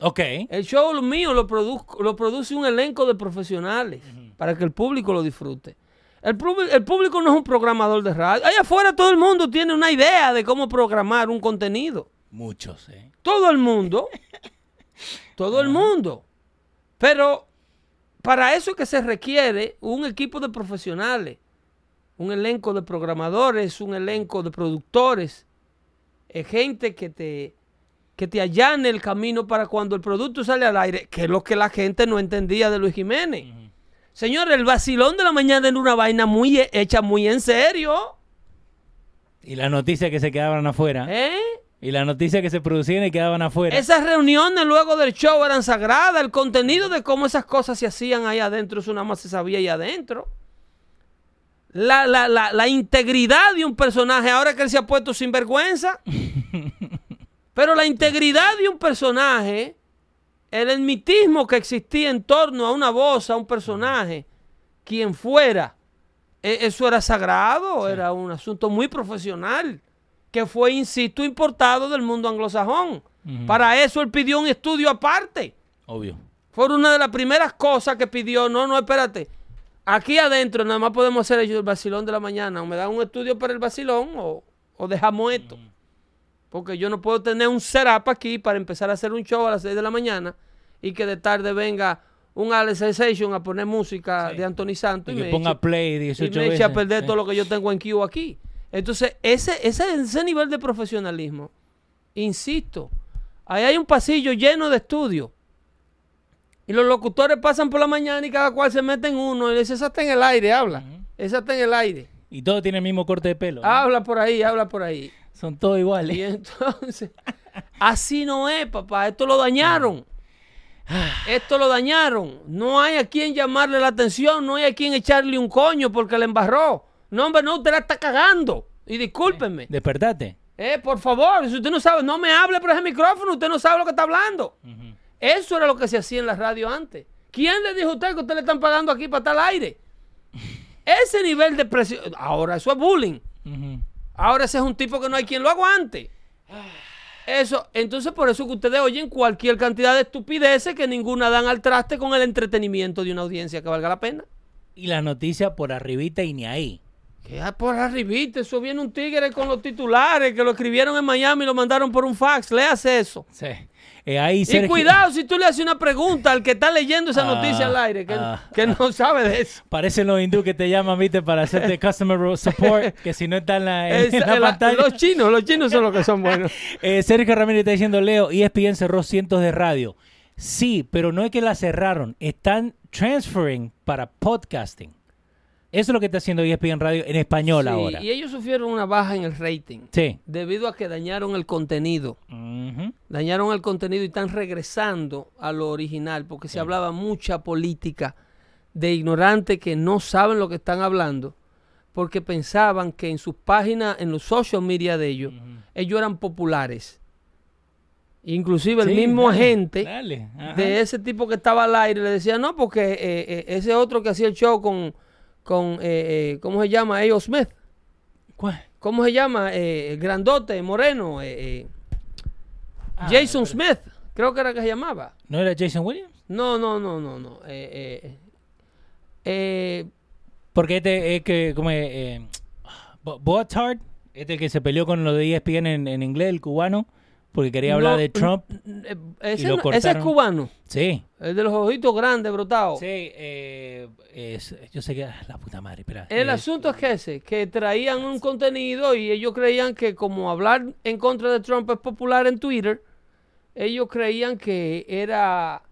Ok. El show mío lo, produzco- lo produce un elenco de profesionales para que el público lo disfrute. El, público- el público no es un programador de radio. Allá afuera todo el mundo tiene una idea de cómo programar un contenido. Muchos, ¿eh? Todo el mundo. todo el mundo. Pero para eso es que se requiere un equipo de profesionales, un elenco de programadores, un elenco de productores, eh, gente que te, que te allane el camino para cuando el producto sale al aire, que es lo que la gente no entendía de Luis Jiménez. Señor, el vacilón de la mañana era una vaina muy he- hecha muy en serio. Y las noticias que se quedaban afuera. ¿Eh? Y las noticias que se producían y quedaban afuera. Esas reuniones luego del show eran sagradas. El contenido de cómo esas cosas se hacían ahí adentro, eso nada más se sabía ahí adentro. La, la, la, la integridad de un personaje, ahora que él se ha puesto sin vergüenza. Pero la integridad de un personaje, el enmitismo que existía en torno a una voz, a un personaje, quien fuera, e- eso era sagrado, era un asunto muy profesional, que fue, insisto, importado del mundo anglosajón. Para eso él pidió un estudio aparte. Obvio. Fue una de las primeras cosas que pidió. No, no, espérate. Aquí adentro nada más podemos hacer el vacilón de la mañana. O me dan un estudio para el vacilón o, o dejamos esto. Porque yo no puedo tener un setup aquí para empezar a hacer un show a las 6 de la mañana y que de tarde venga un Alex Sensation a poner música Sí. de Anthony Santos Y y, que me ponga eche- play y 18 me eche a perder todo lo que yo tengo en Q aquí. Entonces, ese, ese, ese nivel de profesionalismo, insisto, ahí hay un pasillo lleno de estudios. Y los locutores pasan por la mañana y cada cual se mete en uno y dice, esa está en el aire, habla. Esa está en el aire. Y todos tienen el mismo corte de pelo. ¿no? Habla por ahí, habla por ahí. Son todos iguales. Y entonces, así no es, papá. Esto lo dañaron. Esto lo dañaron. No hay a quien llamarle la atención, no hay a quien echarle un coño porque le embarró. No, hombre, no, usted la está cagando. Y discúlpenme. Despertate. Eh, por favor, si usted no sabe, no me hable por ese micrófono, usted no sabe lo que está hablando. Eso era lo que se hacía en la radio antes. ¿Quién le dijo a usted que usted le están pagando aquí para estar al aire? Ese nivel de presión. Ahora, eso es bullying. Ahora ese es un tipo que no hay quien lo aguante. Eso, entonces por eso que ustedes oyen cualquier cantidad de estupideces que ninguna dan al traste con el entretenimiento de una audiencia que valga la pena. Y las noticias por arribita y ni ahí. Que ah, por arribita, eso viene un tigre con los titulares que lo escribieron en Miami y lo mandaron por un fax. Léase eso. Sí. Eh, ahí Y Sergio- cuidado si tú le haces una pregunta al que está leyendo esa Ah, noticia al aire, que, ah, que no sabe de eso. Parecen los hindú que te llaman, viste, para hacerte customer support, que si no está en la, en Es- la la- pantalla. los chinos, los chinos son los que son buenos. Eh, Sergio Ramírez está diciendo, Leo, ESPN cerró cientos de radio. Sí, pero no es que la cerraron, están transferring para podcasting. Eso es lo que está haciendo ESPN Radio en español Sí, ahora. Y ellos sufrieron una baja en el rating Sí. debido a que dañaron el contenido. Dañaron el contenido y están regresando a lo original porque se hablaba mucha política de ignorantes que no saben lo que están hablando porque pensaban que en sus páginas, en los social media de ellos, ellos eran populares. Inclusive el Sí, mismo dale, agente dale, de ese tipo que estaba al aire le decía, no, porque eh, eh, ese otro que hacía el show con, con eh, eh, ¿cómo se llama? A.O. Smith. ¿Cuál? ¿Cómo se llama? Eh, el grandote, moreno. eh, eh, Jason Smith, creo que era que se llamaba. ¿No era Jason Williams? No, no, no, no, no. Eh, eh, eh, Porque este es que, como eh, Bo- Boatard, este que se peleó con lo de ESPN en, en inglés, el cubano, porque quería hablar no, de Trump. eh, ese, lo no- ese es cubano. Sí. El de los ojitos grandes, brotados. Sí, eh, es- yo sé que... ah, La puta madre, espera. El Eh, asunto es que ese, que traían un contenido y ellos creían que como hablar en contra de Trump es popular en Twitter, ellos creían que era,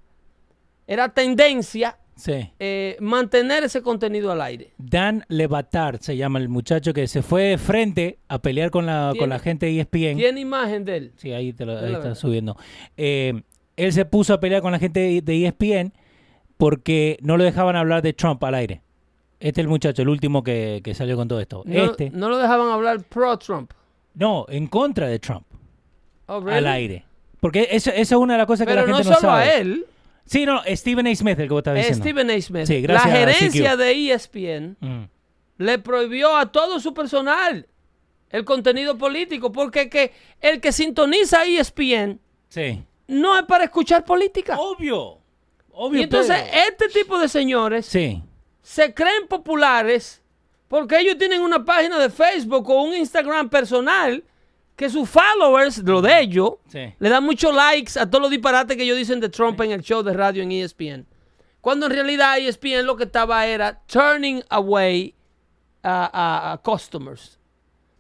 era tendencia Sí. eh, mantener ese contenido al aire. Dan Levatard se llama el muchacho que se fue de frente a pelear con la, con la gente de ESPN. Tiene imagen de él. Sí, ahí, te lo, ahí está subiendo. Eh, él se puso a pelear con la gente de, de E ESPN porque no lo dejaban hablar de Trump al aire. Este es el muchacho, el último que, que salió con todo esto. No, este, no lo dejaban hablar pro Trump. no, en contra de Trump Oh, al aire. Porque eso, eso es una de las cosas que la no gente no, solo sabe. a él, Sí, no, Stephen A. Smith, el que vos estabas es diciendo. Stephen A. Smith. Sí, la gracias a gerencia de ESPN Mm. le prohibió a todo su personal el contenido político, porque que el que sintoniza ESPN Sí. no es para escuchar política. Obvio. Obvio. y entonces pero- este tipo de señores Sí. se creen populares porque ellos tienen una página de Facebook o un Instagram personal que sus followers, lo de ellos, Sí. le dan muchos likes a todos los disparates que ellos dicen de Trump en el show de radio en ESPN. Cuando en realidad ESPN lo que estaba era turning away a, a- a customers.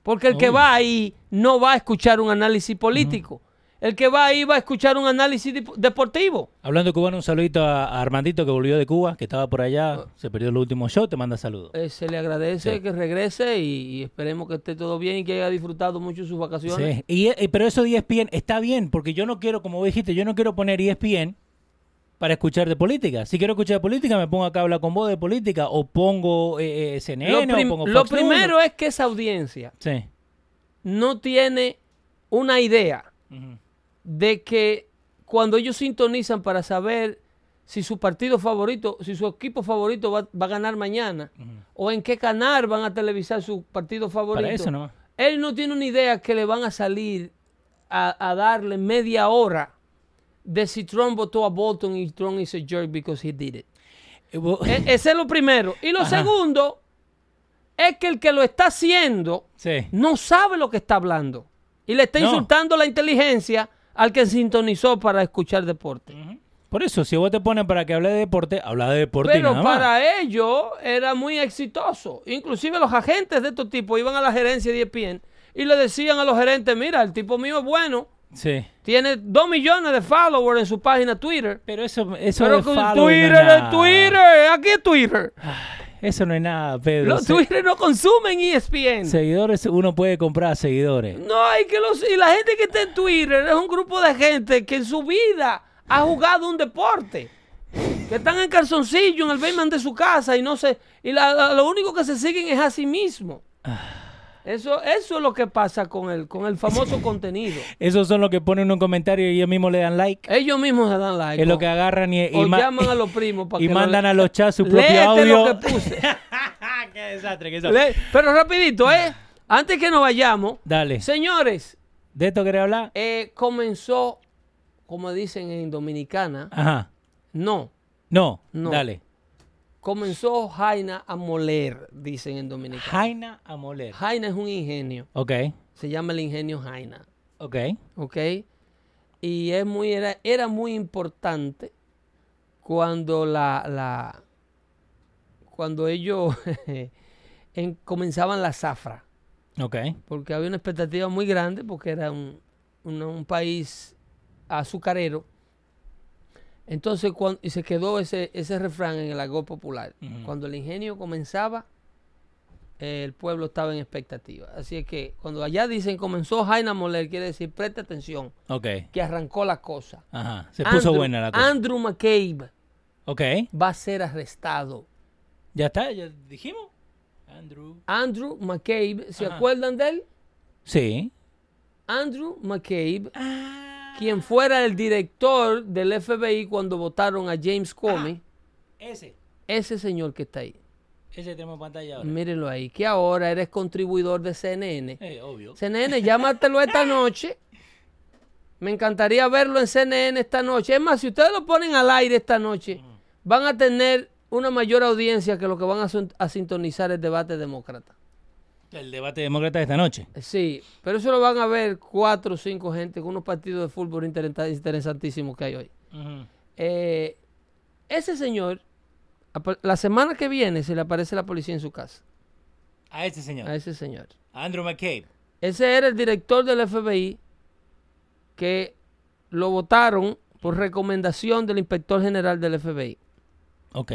Porque el que Oh. va ahí no va a escuchar un análisis político. El que va ahí va a escuchar un análisis deportivo. Hablando de cubano, un saludito a, Armandito que volvió de Cuba, que estaba por Ah. allá, se perdió el último show, te manda saludos. Eh, se le agradece Sí. que regrese y, y esperemos que esté todo bien y que haya disfrutado mucho sus vacaciones. Sí. Y, eh, pero eso de ESPN está bien, porque yo no quiero, como dijiste, yo no quiero poner ESPN para escuchar de política. Si quiero escuchar de política, me pongo acá a hablar con vos de política, o pongo eh, eh, CNN, Lo, o pongo lo Fox News. primero es que esa audiencia Sí. no tiene una idea Ujú. De que cuando ellos sintonizan para saber si su partido favorito, si su equipo favorito va, va a ganar mañana, o en qué canal van a televisar su partido favorito, Para eso nomás. él no tiene una idea que le van a salir a, a darle media hora de si Trump votó a Bolton y Trump is a jerk because he did it. Eh, E- ese es lo primero. Y lo Ajá. segundo es que el que lo está haciendo sí. no sabe lo que está hablando. Y le está No. insultando la inteligencia al que sintonizó para escuchar deporte. Por eso, si vos te pones para que hable de deporte, habla de deporte y Pero nada más. para ellos era muy exitoso. Inclusive los agentes de estos tipos iban a la gerencia de ESPN y le decían a los gerentes, mira, el tipo mío es bueno, Sí. tiene dos millones de followers en su página Twitter. Pero eso, eso Pero de con Twitter es es nada. Twitter, aquí es Twitter. Eso no es nada, Pedro. Los Twitter no consumen ESPN. Seguidores, uno puede comprar seguidores. No, hay que los, y la gente que está en Twitter es un grupo de gente que en su vida ha jugado un deporte. Que están en calzoncillo en el basement de su casa y no se. Y la- la- lo único que se siguen es a sí mismo. Eso, eso es lo que pasa con el, con el famoso contenido. Esos son los que ponen un comentario y ellos mismos le dan like. Ellos mismos se dan like. Es lo que agarran y, y o llaman a los primos para y que mandan le- a los chats su propio audio. lo que puse. qué desastre. Le- Pero rapidito, ¿eh? Antes que nos vayamos, Dale. señores, ¿De esto querés hablar? eh, comenzó, como dicen en Dominicana, Ajá. no, No, No. dale. Comenzó Jaina a moler, dicen en Dominicana. Jaina a moler. Jaina es un ingenio. Ok, Se llama el ingenio Jaina. ok. ¿ok? Y es muy, era, era muy importante cuando la, la cuando ellos en- comenzaban la zafra, Ok. porque había una expectativa muy grande, porque era un, un- un país azucarero. Entonces, cuando, y se quedó ese, ese refrán en el argot popular. Cuando el ingenio comenzaba, eh, el pueblo estaba en expectativa. Así es que cuando allá dicen comenzó Jaina a moler, quiere decir preste atención, Ok. que arrancó la cosa. Ajá. Se puso Andrew- buena la cosa. Andrew McCabe Ok. va a ser arrestado. Ya está, ya dijimos. Andrew. Andrew McCabe, ¿se Ajá. acuerdan de él? Sí. Andrew McCabe, Ah, quien fuera el director del FBI cuando votaron a James Comey, ese. ese señor que está ahí. Ese tenemos pantalla ahora. Mírenlo ahí, que ahora eres contribuidor de CNN. Eh, obvio. CNN, llámatelo esta noche. Me encantaría verlo en CNN esta noche. Es más, si ustedes lo ponen al aire esta noche, van a tener una mayor audiencia que lo que van a sintonizar el debate demócrata. El debate demócrata de esta noche. Sí, pero eso lo van a ver cuatro o cinco gente con unos partidos de fútbol interesa- interesantísimos que hay hoy. Eh, ese señor, la semana que viene se le aparece la policía en su casa. A ese señor. A ese señor. Andrew McCabe. Ese era el director del FBI que lo votaron por recomendación del inspector general del FBI, Ok.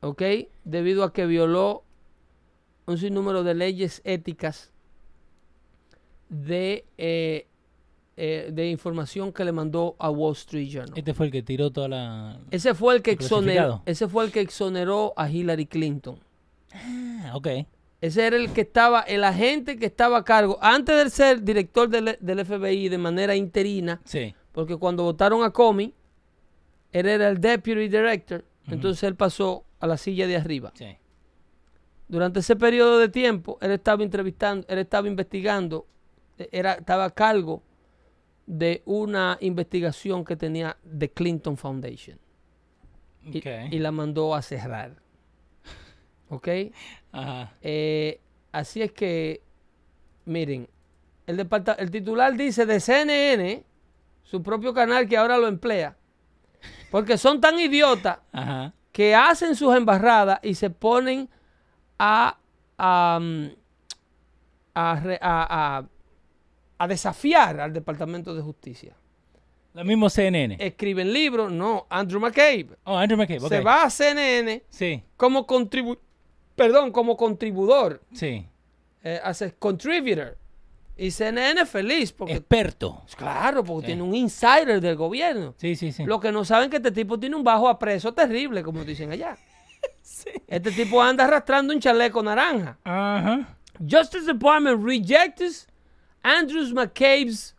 ¿ok? Debido a que violó un sinnúmero de leyes éticas de, eh, eh, de información que le mandó a Wall Street Journal. Este fue el que tiró toda la. Ese fue el que el exoneró, ese fue el que exoneró a Hillary Clinton. Ah, ok. Ese era el que estaba, el agente que estaba a cargo, antes de ser director del, del FBI de manera interina, Sí. porque cuando votaron a Comey, él era el deputy director, entonces él pasó a la silla de arriba. Sí. Durante ese periodo de tiempo, él estaba entrevistando, él estaba investigando, eh, era, estaba a cargo de una investigación que tenía The Clinton Foundation y, Ok. y la mandó a cerrar. ¿Ok? Ajá. Eh, así es que, miren, el, titular dice de CNN, su propio canal que ahora lo emplea, porque son tan idiotas Ajá. que hacen sus embarradas y se ponen a, a, mm, a a- a- desafiar al Departamento de Justicia. Lo mismo CNN. Escriben libros, no, Andrew McCabe. oh, Andrew McCabe. ok. Se va a CNN Sí. como contribu perdón, como contribuidor. Sí. eh, hace contributor. Y CNN feliz porque, Experto. claro, porque Sí. tiene un insider del gobierno. Sí, sí, sí. Lo que no saben que este tipo tiene un bajo a preso terrible, como dicen allá. Este tipo anda arrastrando un chaleco naranja. Ajá. Justice Department rejects Andrews McCabe's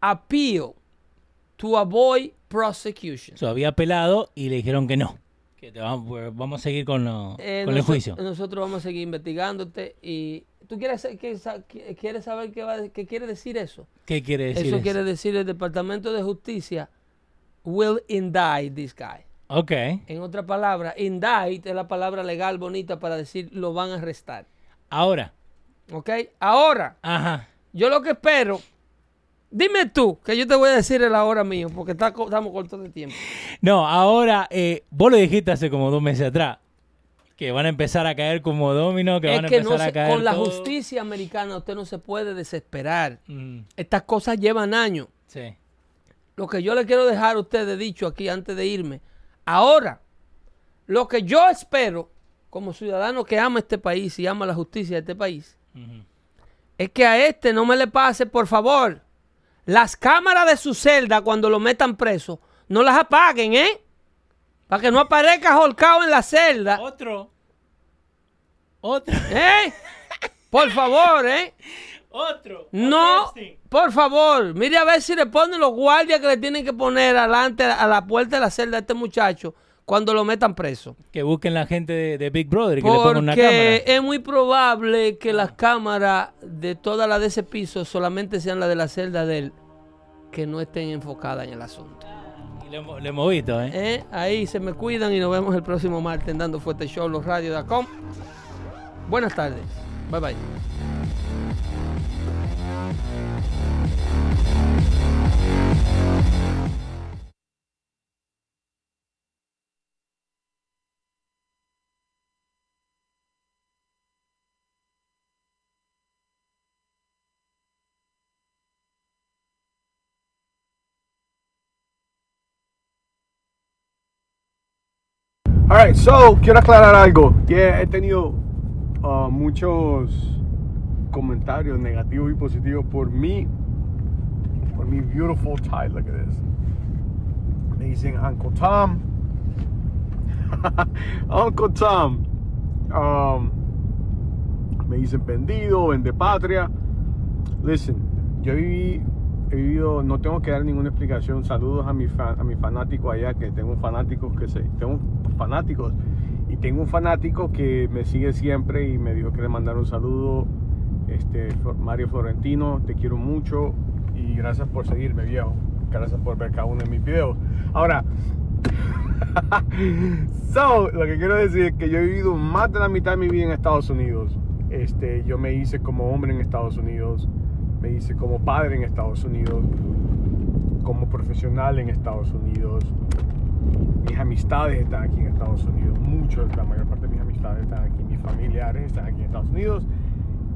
appeal to avoid prosecution. So, había apelado y le dijeron que no. Que te vamos, pues, vamos a seguir con, lo- Eh, con el juicio. Nosotros vamos a seguir investigándote y tú quieres, que quieres saber qué, va- qué quiere decir eso. ¿Qué quiere decir Eso eso? quiere decir el Departamento de Justicia will indict this guy. Ok. En otra palabra, indict es la palabra legal bonita para decir lo van a arrestar. Ahora. ¿Ok? Ahora, Ajá. yo lo que espero, dime tú, que yo te voy a decir el ahora mío, porque está estamos cortos de tiempo. No, ahora, eh, vos lo dijiste hace como dos meses atrás. Que van a empezar a caer como domino, que van a empezar no a caer. con la justicia americana usted no se puede desesperar. Mm, Estas cosas llevan años. sí. Lo que yo le quiero dejar a ustedes dicho aquí antes de irme. Ahora, lo que yo espero como ciudadano que ama este país y ama la justicia de este país, es que a este no me le pase, por favor, las cámaras de su celda cuando lo metan preso, no las apaguen, ¿eh? Para que no aparezca holcado en la celda, Otro. Otro. ¿eh? Por favor, ¿eh? Otro. No, por favor, mire a ver si le ponen los guardias que le tienen que poner adelante a la puerta de la celda a este muchacho cuando lo metan preso. Que busquen la gente de, de Big Brother y que le pongan una Porque cámara. es muy probable que las cámaras de todas las de ese piso solamente sean las de la celda de él, que no estén enfocadas en el asunto. Y Le, hemos visto, ¿eh? ¿eh? Ahí se me cuidan y nos vemos el próximo martes Dando Fuerte Show, los radios.com. Buenas tardes. Bye bye. Alright, so quiero aclarar algo. Que he tenido uh, muchos comentarios negativos y positivos por mí, por mi beautiful tie. Look at this. Me dicen Uncle Tom. Uncle Tom. Um, me dicen vendido, vende patria. Listen, yo viví he vivido, no tengo que dar ninguna explicación. Saludos a mis a mi fanáticos allá, que tengo fanáticos que se, tengo fanáticos y tengo un fanático que me sigue siempre y me dijo que le mandara un saludo. Este, Mario Florentino, te quiero mucho y gracias por seguirme, viejo. Gracias por ver cada uno de mis videos. Ahora, so, lo que quiero decir es que yo he vivido más de la mitad de mi vida en Estados Unidos. Este, yo me hice como hombre en Estados Unidos me hice como padre en Estados Unidos, como profesional en Estados Unidos. Mis amistades están aquí en Estados Unidos, muchos, la mayor parte de mis amistades están aquí, mis familiares están aquí en Estados Unidos.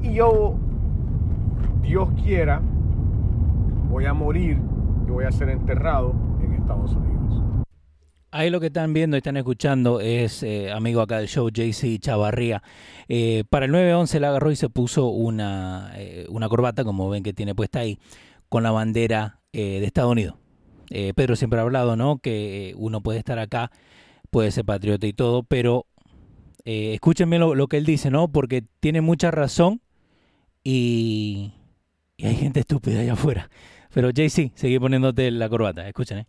Y yo, Dios quiera, voy a morir y voy a ser enterrado en Estados Unidos. Ahí lo que están viendo y están escuchando es eh, amigo acá del show, JC Chavarría. Eh, para el 911 la agarró y se puso una, eh, una corbata, como ven que tiene puesta ahí, con la bandera de Estados Unidos. Pedro siempre ha hablado, ¿no? Que uno puede estar acá, puede ser patriota y todo, pero escúchenme lo, que él dice, ¿no? Porque tiene mucha razón y, y hay gente estúpida allá afuera. Pero JC, seguí poniéndote la corbata, escuchen, ¿eh?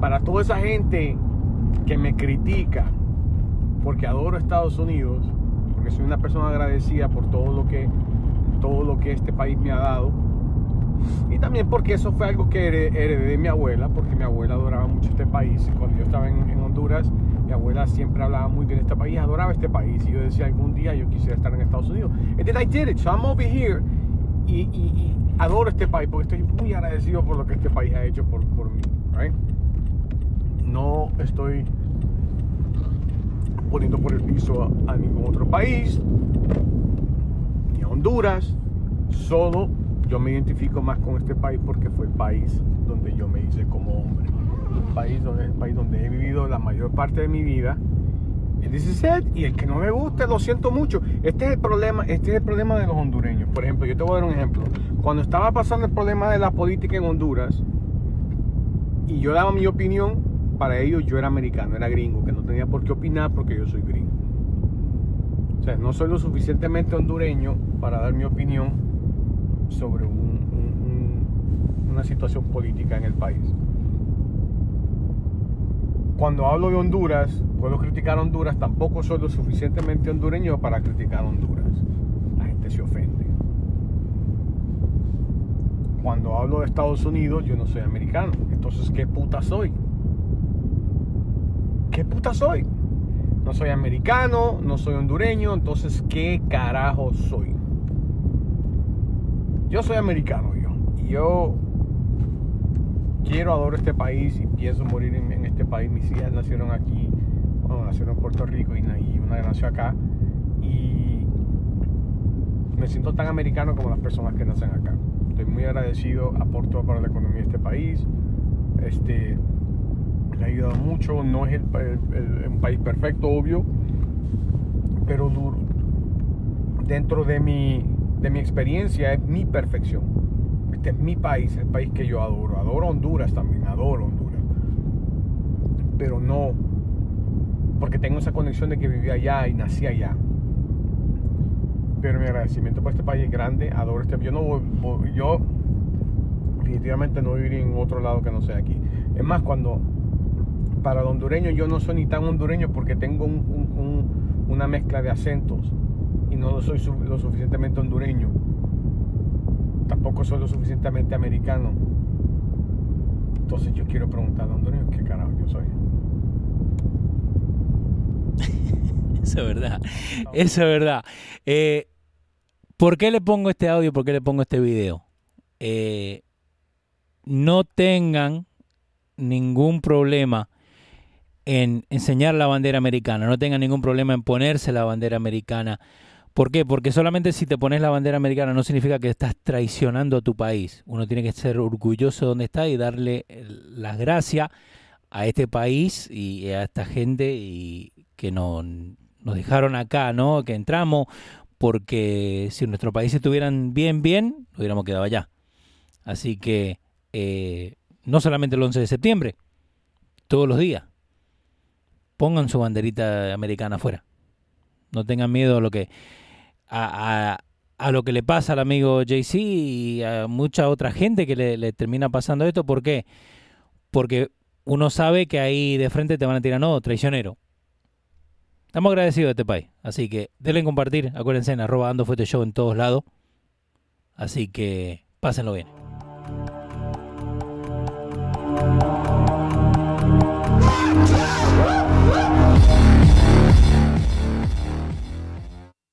para toda esa gente que me critica porque adoro Estados Unidos, porque soy una persona agradecida por todo lo que todo lo que este país me ha dado. Y también porque eso fue algo que heredé de mi abuela, porque mi abuela adoraba mucho este país. Cuando yo estaba en, Honduras, mi abuela siempre hablaba muy bien de este país, adoraba este país. Y yo decía, algún día yo quisiera estar en Estados Unidos. And then I did it, so I'm over here. Y, adoro este país, porque estoy muy agradecido por lo que este país ha hecho por, por mí. Right? no estoy poniendo por el piso a, ningún otro país, ni a Honduras, solo yo me identifico más con este país porque fue el país donde yo me hice como hombre. El país donde, el país donde he vivido la mayor parte de mi vida. Y el que no me guste, lo siento mucho. Este es el problema, este es el problema de los hondureños. Por ejemplo, yo te voy a dar un ejemplo. Cuando estaba pasando el problema de la política en Honduras y yo daba mi opinión, para ellos yo era americano, era gringo, que no tenía por qué opinar porque yo soy gringo. O sea, no soy lo suficientemente hondureño para dar mi opinión sobre una situación política en el país. Cuando hablo de Honduras, puedo criticar Honduras, tampoco soy lo suficientemente hondureño para criticar Honduras. La gente se ofende. Cuando hablo de Estados Unidos, yo no soy americano. Entonces, ¿qué puta soy? ¿qué puta soy? No soy americano, no soy hondureño, entonces ¿qué carajo soy? Yo soy americano, yo. Y yo quiero, adoro este país y pienso morir en, este país. Mis hijas nacieron aquí, bueno, nacieron en Puerto Rico y, una nació acá. Y me siento tan americano como las personas que nacen acá. Estoy muy agradecido, aporto para la economía de este país. Este, ha ayudado mucho. No es un país perfecto, obvio, pero duro. Dentro de mi, de mi experiencia es mi perfección. Este es mi país, el país que yo adoro. Adoro Honduras también, adoro Honduras. Pero no, porque tengo esa conexión de que viví allá y nací allá. Pero mi agradecimiento por este país es grande, adoro este. Yo no yo definitivamente no viviría en otro lado que no sea aquí. Es más, cuando para el hondureño yo no soy ni tan hondureño porque tengo una mezcla de acentos y no soy lo suficientemente hondureño. Tampoco soy lo suficientemente americano. Entonces yo quiero preguntar a Antonio qué carajo yo soy. Eso es verdad. Eso es verdad. Eh, ¿Por qué le pongo este audio? ¿Por qué le pongo este video? Eh, no tengan ningún problema en enseñar la bandera americana, no tengan ningún problema en ponerse la bandera americana. ¿Por qué? Porque solamente si te pones la bandera americana no significa que estás traicionando a tu país. Uno tiene que ser orgulloso de donde está y darle las gracias a este país y a esta gente y que nos, dejaron acá, ¿no? Que entramos, porque si nuestros países estuvieran bien, bien, nos hubiéramos quedado allá. Así que eh, no solamente el 11 de septiembre, todos los días, pongan su banderita americana afuera. No tengan miedo a lo que a, a, lo que le pasa al amigo JC y a mucha otra gente que le, termina pasando esto. ¿Por qué? Porque uno sabe que ahí de frente te van a tirar, no, traicionero. Estamos agradecidos de este país. Así que denle en compartir. Acuérdense en arroba Ando Fuerte Show en todos lados. Así que pásenlo bien.